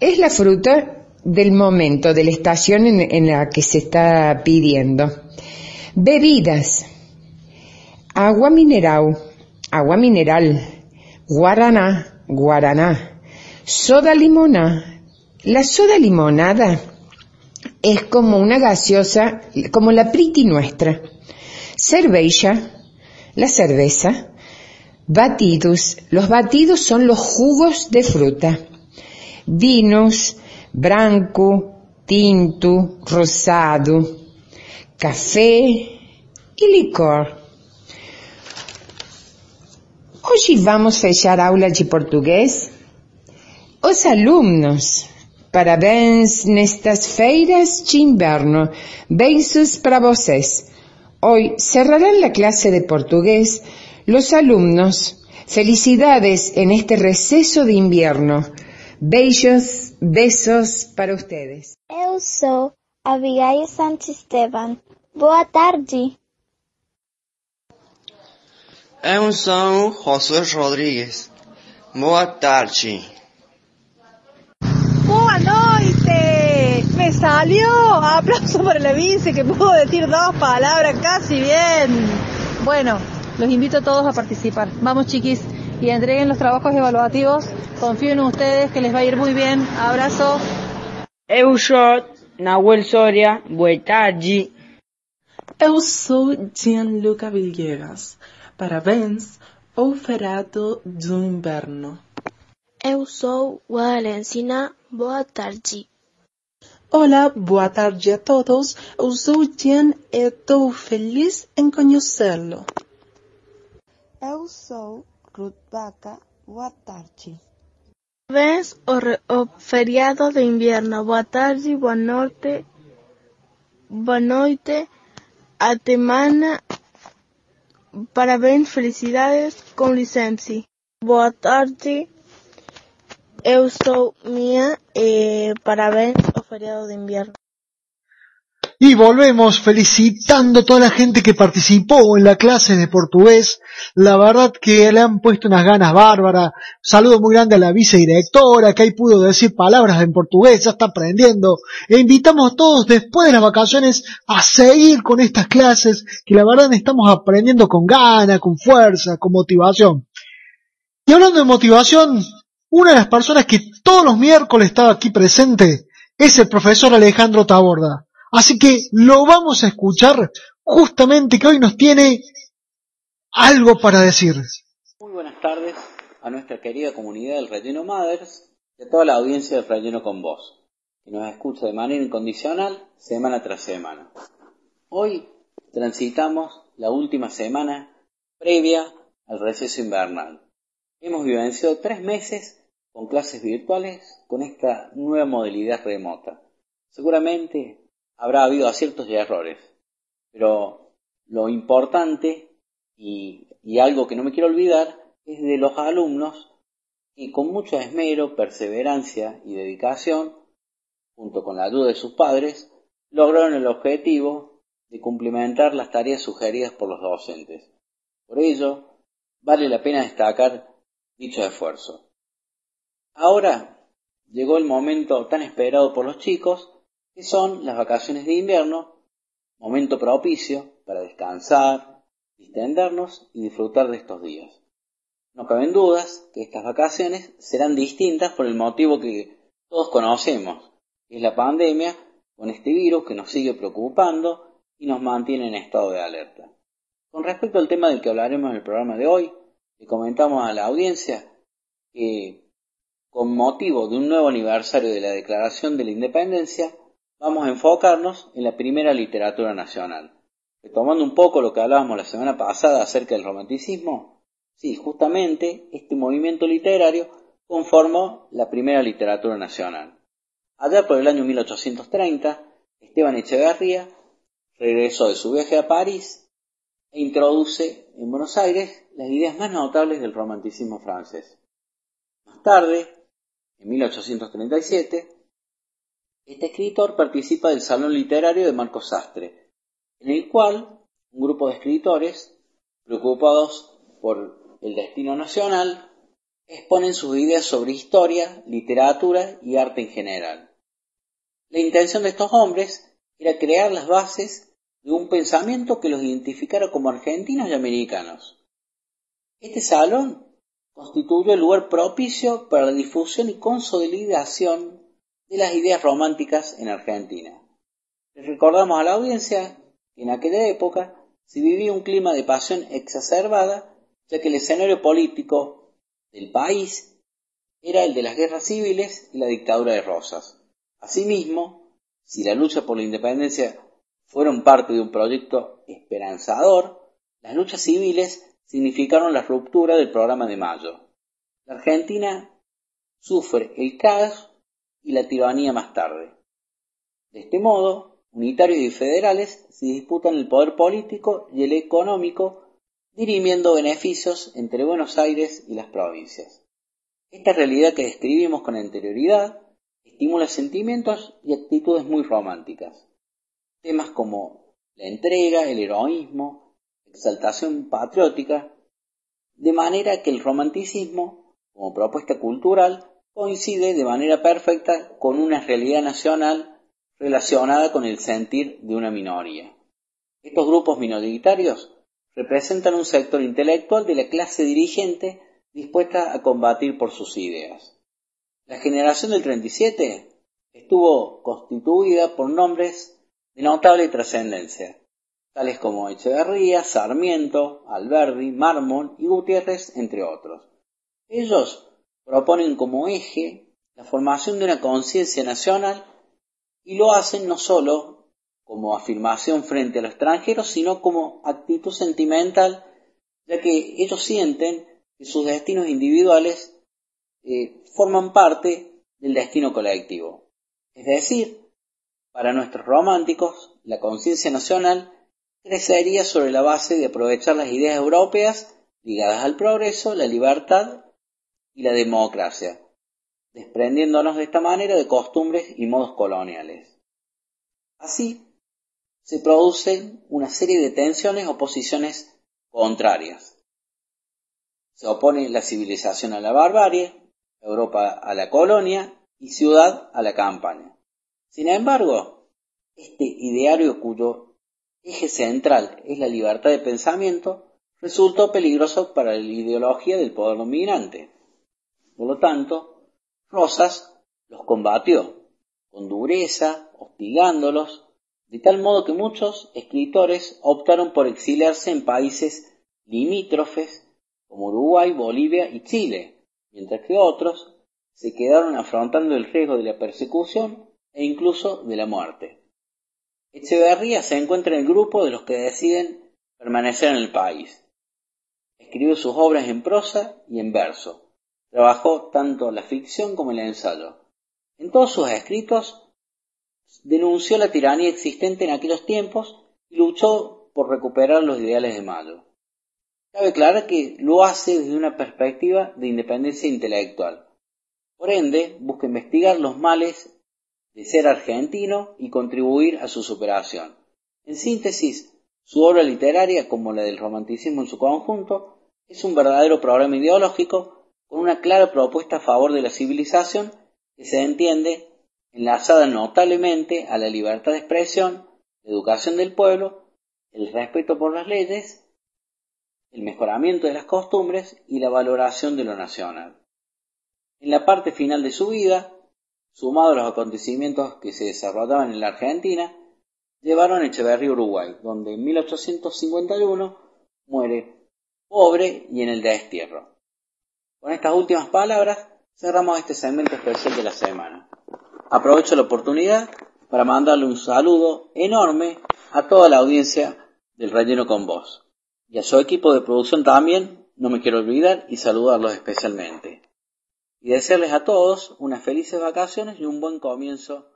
Es la fruta del momento, de la estación en, la que se está pidiendo. Bebidas. Agua mineral, agua mineral. Guaraná, guaraná. Soda limonada. La soda limonada es como una gaseosa, como la priti nuestra. Cerveza, la cerveza. Batidos. Los batidos son los jugos de fruta. Vinos, branco, tinto, rosado, café y licor. Hoy vamos a fechar aula de portugués. Os alumnos, parabéns nestas feiras de inverno. Beijos para vocês. Hoy cerrarán la clase de portugués los alumnos, felicidades en este receso de invierno. Bellos besos para ustedes. Eu sou Abigail Santisteban. Boa tarde. Eu sou Josué Rodrigues. Boa tarde. Boa noite. Me salió. Aplauso para la vice que puedo decir dos palabras casi bien. Bueno, Los invito a todos a participar. Vamos chiquis y entreguen los trabajos evaluativos. Confío en ustedes que les va a ir muy bien. Abrazo. Eu sou Nahuel Soria, boa tarde. Eu sou Gianluca Villegas. Parabéns ao feriado do inverno. Eu sou Valencina, boa tarde. Olá, boa tarde a todos. Eu sou Jean e estou feliz em conhecê-lo. Eu sou Ruth Vaca, boa tarde. Parabéns ao, feriado de inverno. Boa tarde, boa noite, boa noite, a semana. Parabéns, felicidades, com licença. Boa tarde, eu sou Mia e parabéns Y volvemos felicitando a toda la gente que participó en la clase de portugués. La verdad que le han puesto unas ganas bárbaras. Saludo muy grande a la vicedirectora que ahí pudo decir palabras en portugués, ya está aprendiendo. E invitamos a todos después de las vacaciones a seguir con estas clases que la verdad estamos aprendiendo con ganas, con fuerza, con motivación. Y hablando de motivación, una de las personas que todos los miércoles estaba aquí presente es el profesor Alejandro Taborda. Así que lo vamos a escuchar justamente que hoy nos tiene algo para decir. Muy buenas tardes a nuestra querida comunidad del Relleno Mothers y a toda la audiencia del Relleno con Vos, que nos escucha de manera incondicional semana tras semana. Hoy transitamos la última semana previa al receso invernal. Hemos vivenciado tres meses con clases virtuales con esta nueva modalidad remota. Seguramente habrá habido aciertos y errores, pero lo importante y, algo que no me quiero olvidar es de los alumnos que con mucho esmero, perseverancia y dedicación, junto con la ayuda de sus padres, lograron el objetivo de cumplimentar las tareas sugeridas por los docentes. Por ello, vale la pena destacar dicho esfuerzo. Ahora llegó el momento tan esperado por los chicos que son las vacaciones de invierno, momento propicio para descansar, distendernos y disfrutar de estos días. No caben dudas que estas vacaciones serán distintas por el motivo que todos conocemos, que es la pandemia con este virus que nos sigue preocupando y nos mantiene en estado de alerta. Con respecto al tema del que hablaremos en el programa de hoy, le comentamos a la audiencia que con motivo de un nuevo aniversario de la Declaración de la Independencia, vamos a enfocarnos en la primera literatura nacional. Retomando un poco lo que hablábamos la semana pasada acerca del romanticismo, sí, justamente este movimiento literario conformó la primera literatura nacional. Allá por el año 1830, Esteban Echeverría regresó de su viaje a París e introduce en Buenos Aires las ideas más notables del romanticismo francés. Más tarde, en 1837, este escritor participa del Salón Literario de Marcos Sastre, en el cual un grupo de escritores, preocupados por el destino nacional, exponen sus ideas sobre historia, literatura y arte en general. La intención de estos hombres era crear las bases de un pensamiento que los identificara como argentinos y americanos. Este salón constituyó el lugar propicio para la difusión y consolidación de las ideas románticas en Argentina. Les recordamos a la audiencia que en aquella época se vivía un clima de pasión exacerbada, ya que el escenario político del país era el de las guerras civiles y la dictadura de Rosas. Asimismo, si la lucha por la independencia fueron parte de un proyecto esperanzador, las luchas civiles significaron la ruptura del programa de Mayo. La Argentina sufre el caos y la tiranía más tarde. De este modo, unitarios y federales se disputan el poder político y el económico, dirimiendo beneficios entre Buenos Aires y las provincias. Esta realidad que describimos con anterioridad estimula sentimientos y actitudes muy románticas. Temas como la entrega, el heroísmo, exaltación patriótica, de manera que el romanticismo, como propuesta cultural, coincide de manera perfecta con una realidad nacional relacionada con el sentir de una minoría. Estos grupos minoritarios representan un sector intelectual de la clase dirigente dispuesta a combatir por sus ideas. La generación del 37 estuvo constituida por nombres de notable trascendencia, tales como Echeverría, Sarmiento, Alberdi, Mármol y Gutiérrez, entre otros. Ellos proponen como eje la formación de una conciencia nacional y lo hacen no solo como afirmación frente a los extranjeros, sino como actitud sentimental, ya que ellos sienten que sus destinos individuales eh, forman parte del destino colectivo. Es decir, para nuestros románticos, la conciencia nacional crecería sobre la base de aprovechar las ideas europeas ligadas al progreso, la libertad y la democracia, desprendiéndonos de esta manera de costumbres y modos coloniales. Así, se producen una serie de tensiones o posiciones contrarias. Se opone la civilización a la barbarie, Europa a la colonia y ciudad a la campaña. Sin embargo, este ideario cuyo eje central es la libertad de pensamiento resultó peligroso para la ideología del poder dominante. Por lo tanto, Rosas los combatió con dureza, hostigándolos, de tal modo que muchos escritores optaron por exiliarse en países limítrofes como Uruguay, Bolivia y Chile, mientras que otros se quedaron afrontando el riesgo de la persecución e incluso de la muerte. Echeverría se encuentra en el grupo de los que deciden permanecer en el país. Escribió sus obras en prosa y en verso, Trabajó tanto la ficción como el ensayo. En todos sus escritos denunció la tiranía existente en aquellos tiempos y luchó por recuperar los ideales de Mayo. Cabe aclarar que lo hace desde una perspectiva de independencia intelectual. Por ende, busca investigar los males de ser argentino y contribuir a su superación. En síntesis, su obra literaria, como la del romanticismo en su conjunto, es un verdadero programa ideológico con una clara propuesta a favor de la civilización que se entiende enlazada notablemente a la libertad de expresión, la educación del pueblo, el respeto por las leyes, el mejoramiento de las costumbres y la valoración de lo nacional. En la parte final de su vida, sumado a los acontecimientos que se desarrollaban en la Argentina, llevaron a Echeverría, Uruguay, donde en 1851 muere pobre y en el destierro. Con estas últimas palabras cerramos este segmento especial de la semana. Aprovecho la oportunidad para mandarle un saludo enorme a toda la audiencia del Relleno con Voz. Y a su equipo de producción también, no me quiero olvidar y saludarlos especialmente. Y desearles a todos unas felices vacaciones y un buen comienzo.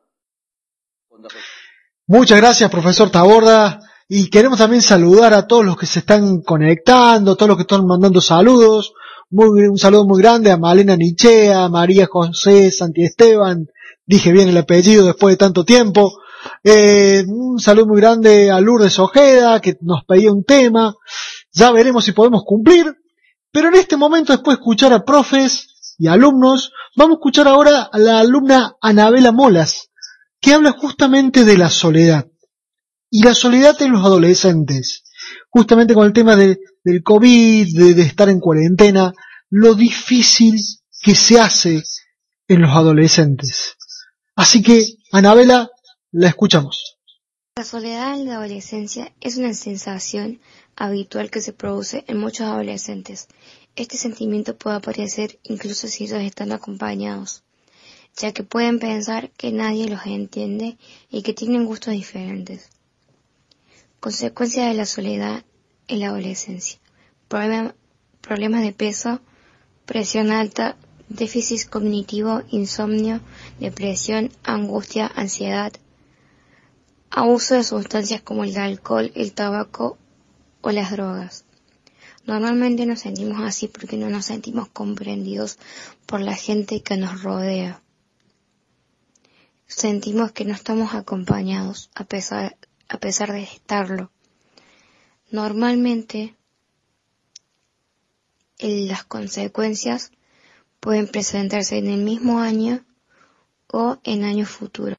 Muchas gracias, profesor Taborda. Y queremos también saludar a todos los que se están conectando, todos los que están mandando saludos un saludo muy grande a Malena Nichea, María José Santi Esteban, dije bien el apellido después de tanto tiempo. Eh, un saludo muy grande a Lourdes Ojeda, que nos pedía un tema. Ya veremos si podemos cumplir. Pero en este momento, después de escuchar a profes y alumnos, vamos a escuchar ahora a la alumna Anabela Molas, que habla justamente de la soledad. Y la soledad en los adolescentes. Justamente con el tema de del COVID, de, estar en cuarentena, lo difícil que se hace en los adolescentes. Así que, Anabela, la escuchamos. La soledad en la adolescencia es una sensación habitual que se produce en muchos adolescentes. Este sentimiento puede aparecer incluso si ellos están acompañados, ya que pueden pensar que nadie los entiende y que tienen gustos diferentes. Consecuencia de la soledad en la adolescencia. problemas de peso, presión alta, déficit cognitivo, insomnio, depresión, angustia, ansiedad, abuso de sustancias como el alcohol, el tabaco o las drogas. Normalmente nos sentimos así porque no nos sentimos comprendidos por la gente que nos rodea. Sentimos que no estamos acompañados a pesar, a pesar de estarlo. Normalmente, las consecuencias pueden presentarse en el mismo año o en años futuros.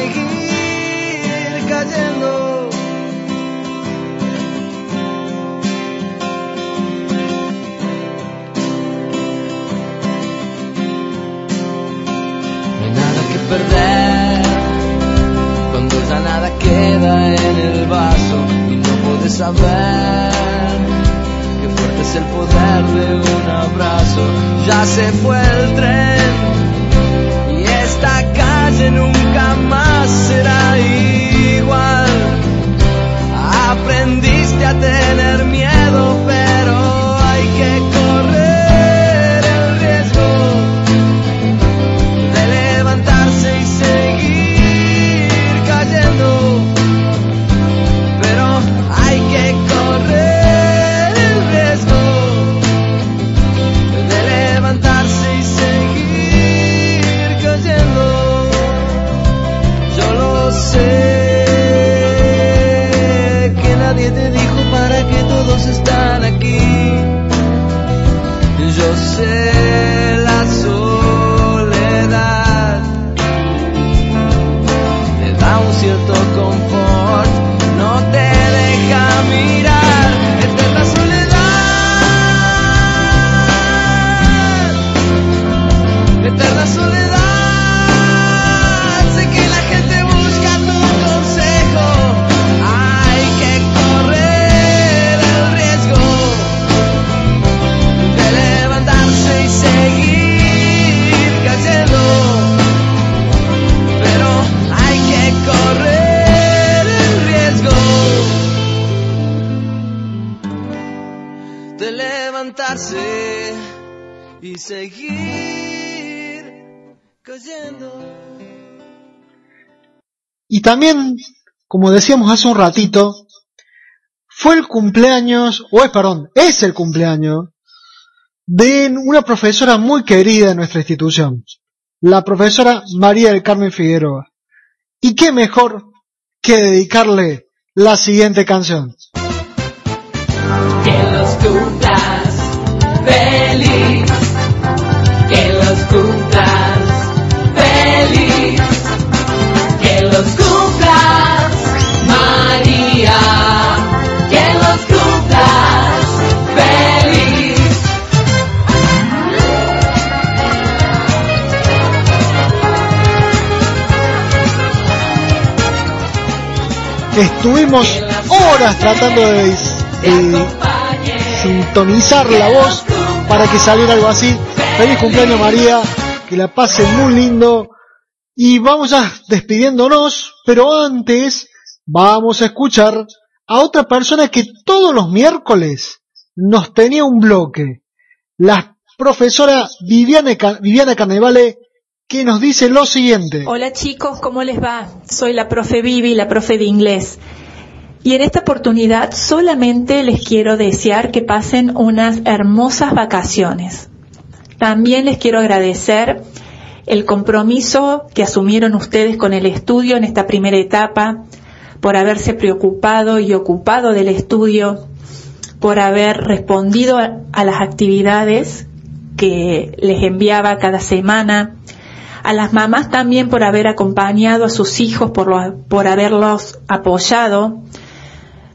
cayendo. No hay nada que perder cuando ya nada queda en el vaso y no puedes saber qué fuerte es el poder de un abrazo. Ya se fue el tren y esta calle nunca más será igual. Aprendiste a tener miedo, seguir cayendo. Y también, como decíamos hace un ratito, fue el cumpleaños, o es, perdón, es el cumpleaños de una profesora muy querida de nuestra institución, la profesora María del Carmen Figueroa. Y qué mejor que dedicarle la siguiente canción. Que los cumplas feliz, que los cumplas feliz, que los cumplas María, que los cumplas feliz. Estuvimos horas tratando de, de sintonizar la voz para que saliera algo así. Feliz cumpleaños María, que la pase muy lindo. Y vamos ya despidiéndonos, pero antes vamos a escuchar a otra persona que todos los miércoles nos tenía un bloque. La profesora Viviana, Viviana Carnevale, que nos dice lo siguiente. Hola chicos, ¿cómo les va? Soy la profe Vivi, la profe de inglés. Y en esta oportunidad solamente les quiero desear que pasen unas hermosas vacaciones. También les quiero agradecer el compromiso que asumieron ustedes con el estudio en esta primera etapa, por haberse preocupado y ocupado del estudio, por haber respondido a, las actividades que les enviaba cada semana, a las mamás también por haber acompañado a sus hijos, por haberlos apoyado,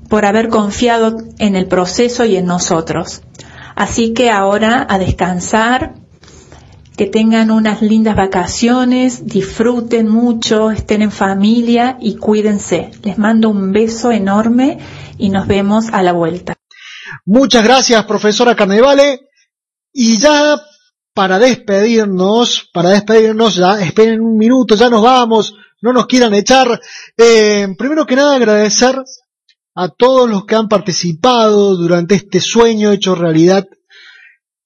por haber confiado en el proceso y en nosotros. Así que ahora a descansar, que tengan unas lindas vacaciones, disfruten mucho, estén en familia y cuídense. Les mando un beso enorme y nos vemos a la vuelta. Muchas gracias, profesora Carnevale. Y ya para despedirnos, para despedirnos, ya esperen un minuto, ya nos vamos, no nos quieran echar. Eh, primero que nada agradecer a todos los que han participado durante este sueño hecho realidad,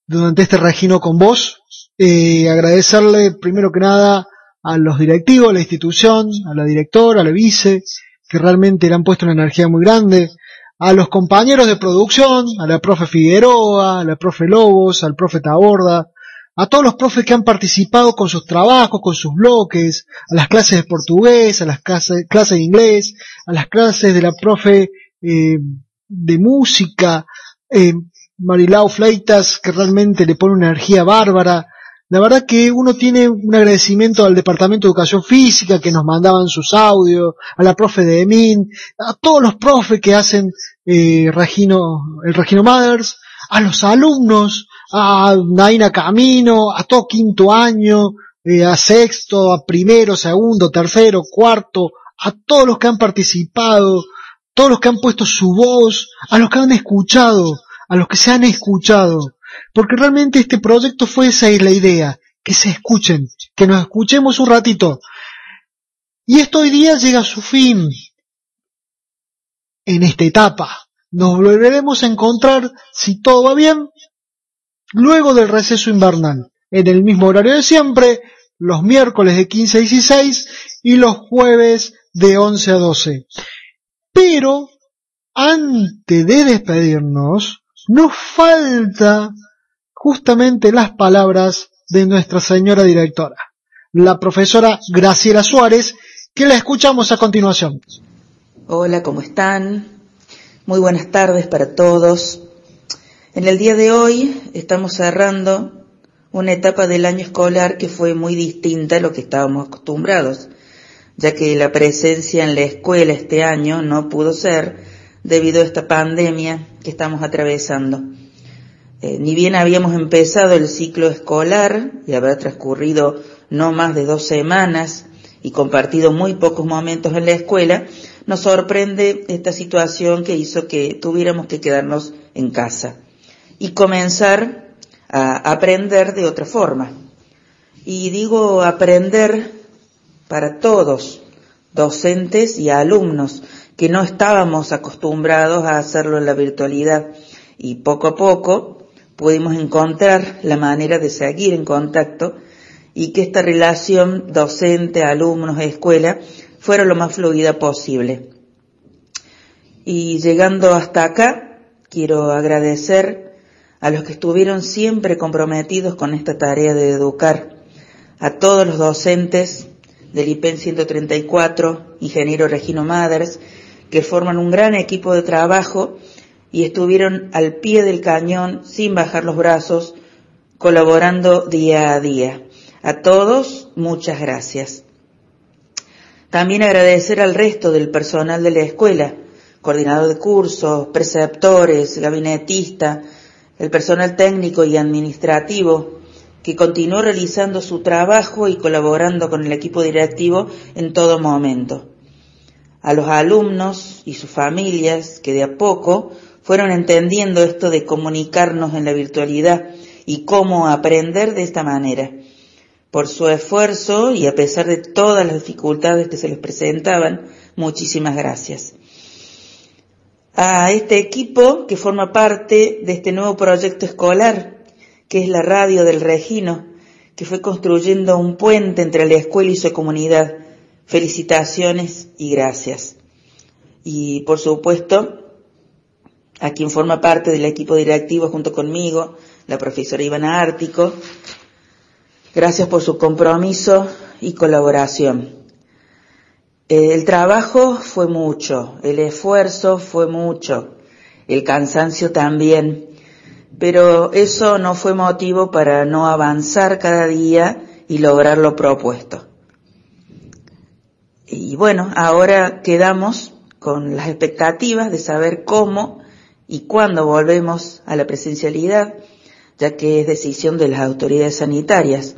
durante este Regino con vos. Eh, agradecerle primero que nada a los directivos de la institución, a la directora, a la vice, que realmente le han puesto una energía muy grande, a los compañeros de producción, a la profe Figueroa, a la profe Lobos, al profe Taborda, a todos los profes que han participado con sus trabajos, con sus bloques, a las clases de portugués, a las clases, clases de inglés, a las clases de la profe eh, de música, eh, Marilao Fleitas, que realmente le pone una energía bárbara. La verdad que uno tiene un agradecimiento al Departamento de Educación Física que nos mandaban sus audios, a la profe de Emin, a todos los profes que hacen eh, Regino, el Regino Mothers, a los alumnos, a Naina Camino, a todo quinto año, eh, a sexto, a primero, segundo, tercero, cuarto, a todos los que han participado, todos los que han puesto su voz, a los que han escuchado, a los que se han escuchado, porque realmente este proyecto fue esa es la idea, que se escuchen, que nos escuchemos un ratito. Y esto hoy día llega a su fin en esta etapa. Nos volveremos a encontrar, si todo va bien, luego del receso invernal, en el mismo horario de siempre, los miércoles de 15 a 16 y los jueves de 11 a 12. Pero, antes de despedirnos, nos falta justamente las palabras de nuestra señora directora, la profesora Graciela Suárez, que la escuchamos a continuación. Hola, ¿cómo están? Muy buenas tardes para todos. En el día de hoy estamos cerrando una etapa del año escolar que fue muy distinta a lo que estábamos acostumbrados, ya que la presencia en la escuela este año no pudo ser debido a esta pandemia que estamos atravesando. Eh, ni bien habíamos empezado el ciclo escolar y habrá transcurrido no más de dos semanas y compartido muy pocos momentos en la escuela, nos sorprende esta situación que hizo que tuviéramos que quedarnos en casa y comenzar a aprender de otra forma. Y digo aprender para todos, docentes y alumnos, que no estábamos acostumbrados a hacerlo en la virtualidad y poco a poco pudimos encontrar la manera de seguir en contacto y que esta relación docente, alumnos, escuela fuera lo más fluida posible. Y llegando hasta acá, quiero agradecer a los que estuvieron siempre comprometidos con esta tarea de educar, a todos los docentes del IPEN 134, ingeniero Regino Maders, que forman un gran equipo de trabajo y estuvieron al pie del cañón sin bajar los brazos, colaborando día a día. A todos, muchas gracias. También agradecer al resto del personal de la escuela, coordinador de cursos, preceptores, gabinetista, el personal técnico y administrativo, que continuó realizando su trabajo y colaborando con el equipo directivo en todo momento. A los alumnos y sus familias que de a poco fueron entendiendo esto de comunicarnos en la virtualidad y cómo aprender de esta manera. Por su esfuerzo y a pesar de todas las dificultades que se les presentaban, muchísimas gracias a este equipo que forma parte de este nuevo proyecto escolar, que es la radio del Regino, que fue construyendo un puente entre la escuela y su comunidad. Felicitaciones y gracias. Y por supuesto, a quien forma parte del equipo directivo junto conmigo, la profesora Ivana Ártico, gracias por su compromiso y colaboración. El trabajo fue mucho, el esfuerzo fue mucho, el cansancio también, pero eso no fue motivo para no avanzar cada día y lograr lo propuesto. Y bueno, ahora quedamos con las expectativas de saber cómo y cuándo volvemos a la presencialidad, ya que es decisión de las autoridades sanitarias.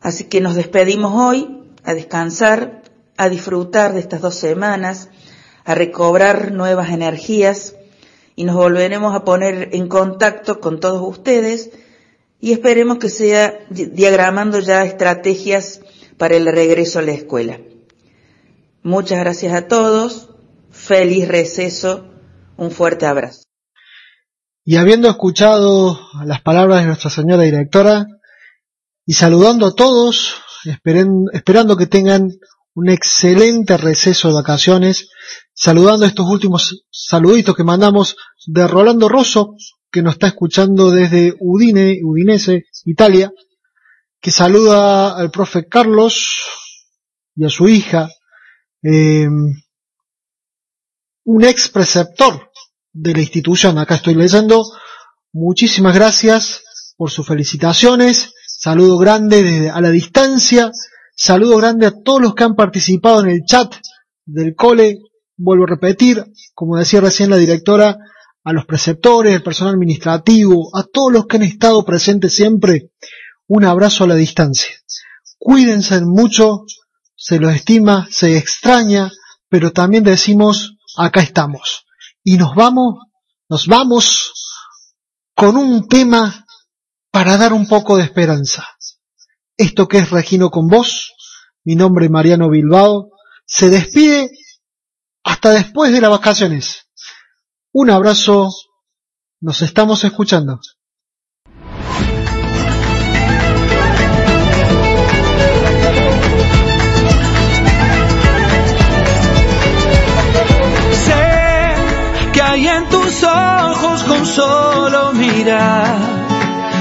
Así que nos despedimos hoy a descansar a disfrutar de estas dos semanas, a recobrar nuevas energías y nos volveremos a poner en contacto con todos ustedes y esperemos que sea diagramando ya estrategias para el regreso a la escuela. Muchas gracias a todos, feliz receso, un fuerte abrazo. Y habiendo escuchado las palabras de nuestra señora directora y saludando a todos esperen- esperando que tengan un excelente receso de vacaciones, saludando estos últimos saluditos que mandamos de Rolando Rosso, que nos está escuchando desde Udine, Udinese, Italia, que saluda al profe Carlos y a su hija, eh, un ex preceptor de la institución, acá estoy leyendo, muchísimas gracias por sus felicitaciones, saludo grande desde a la distancia, saludo grande a todos los que han participado en el chat del cole, vuelvo a repetir, como decía recién la directora, a los preceptores, al personal administrativo, a todos los que han estado presentes siempre, un abrazo a la distancia. Cuídense mucho, se los estima, se extraña, pero también decimos, acá estamos. Y nos vamos, nos vamos con un tema para dar un poco de esperanza. Esto que es Regino con vos, mi nombre es Mariano Bilbao, se despide hasta después de las vacaciones. Un abrazo, nos estamos escuchando. Sé que hay en tus ojos con solo mirar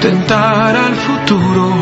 tentar al futuro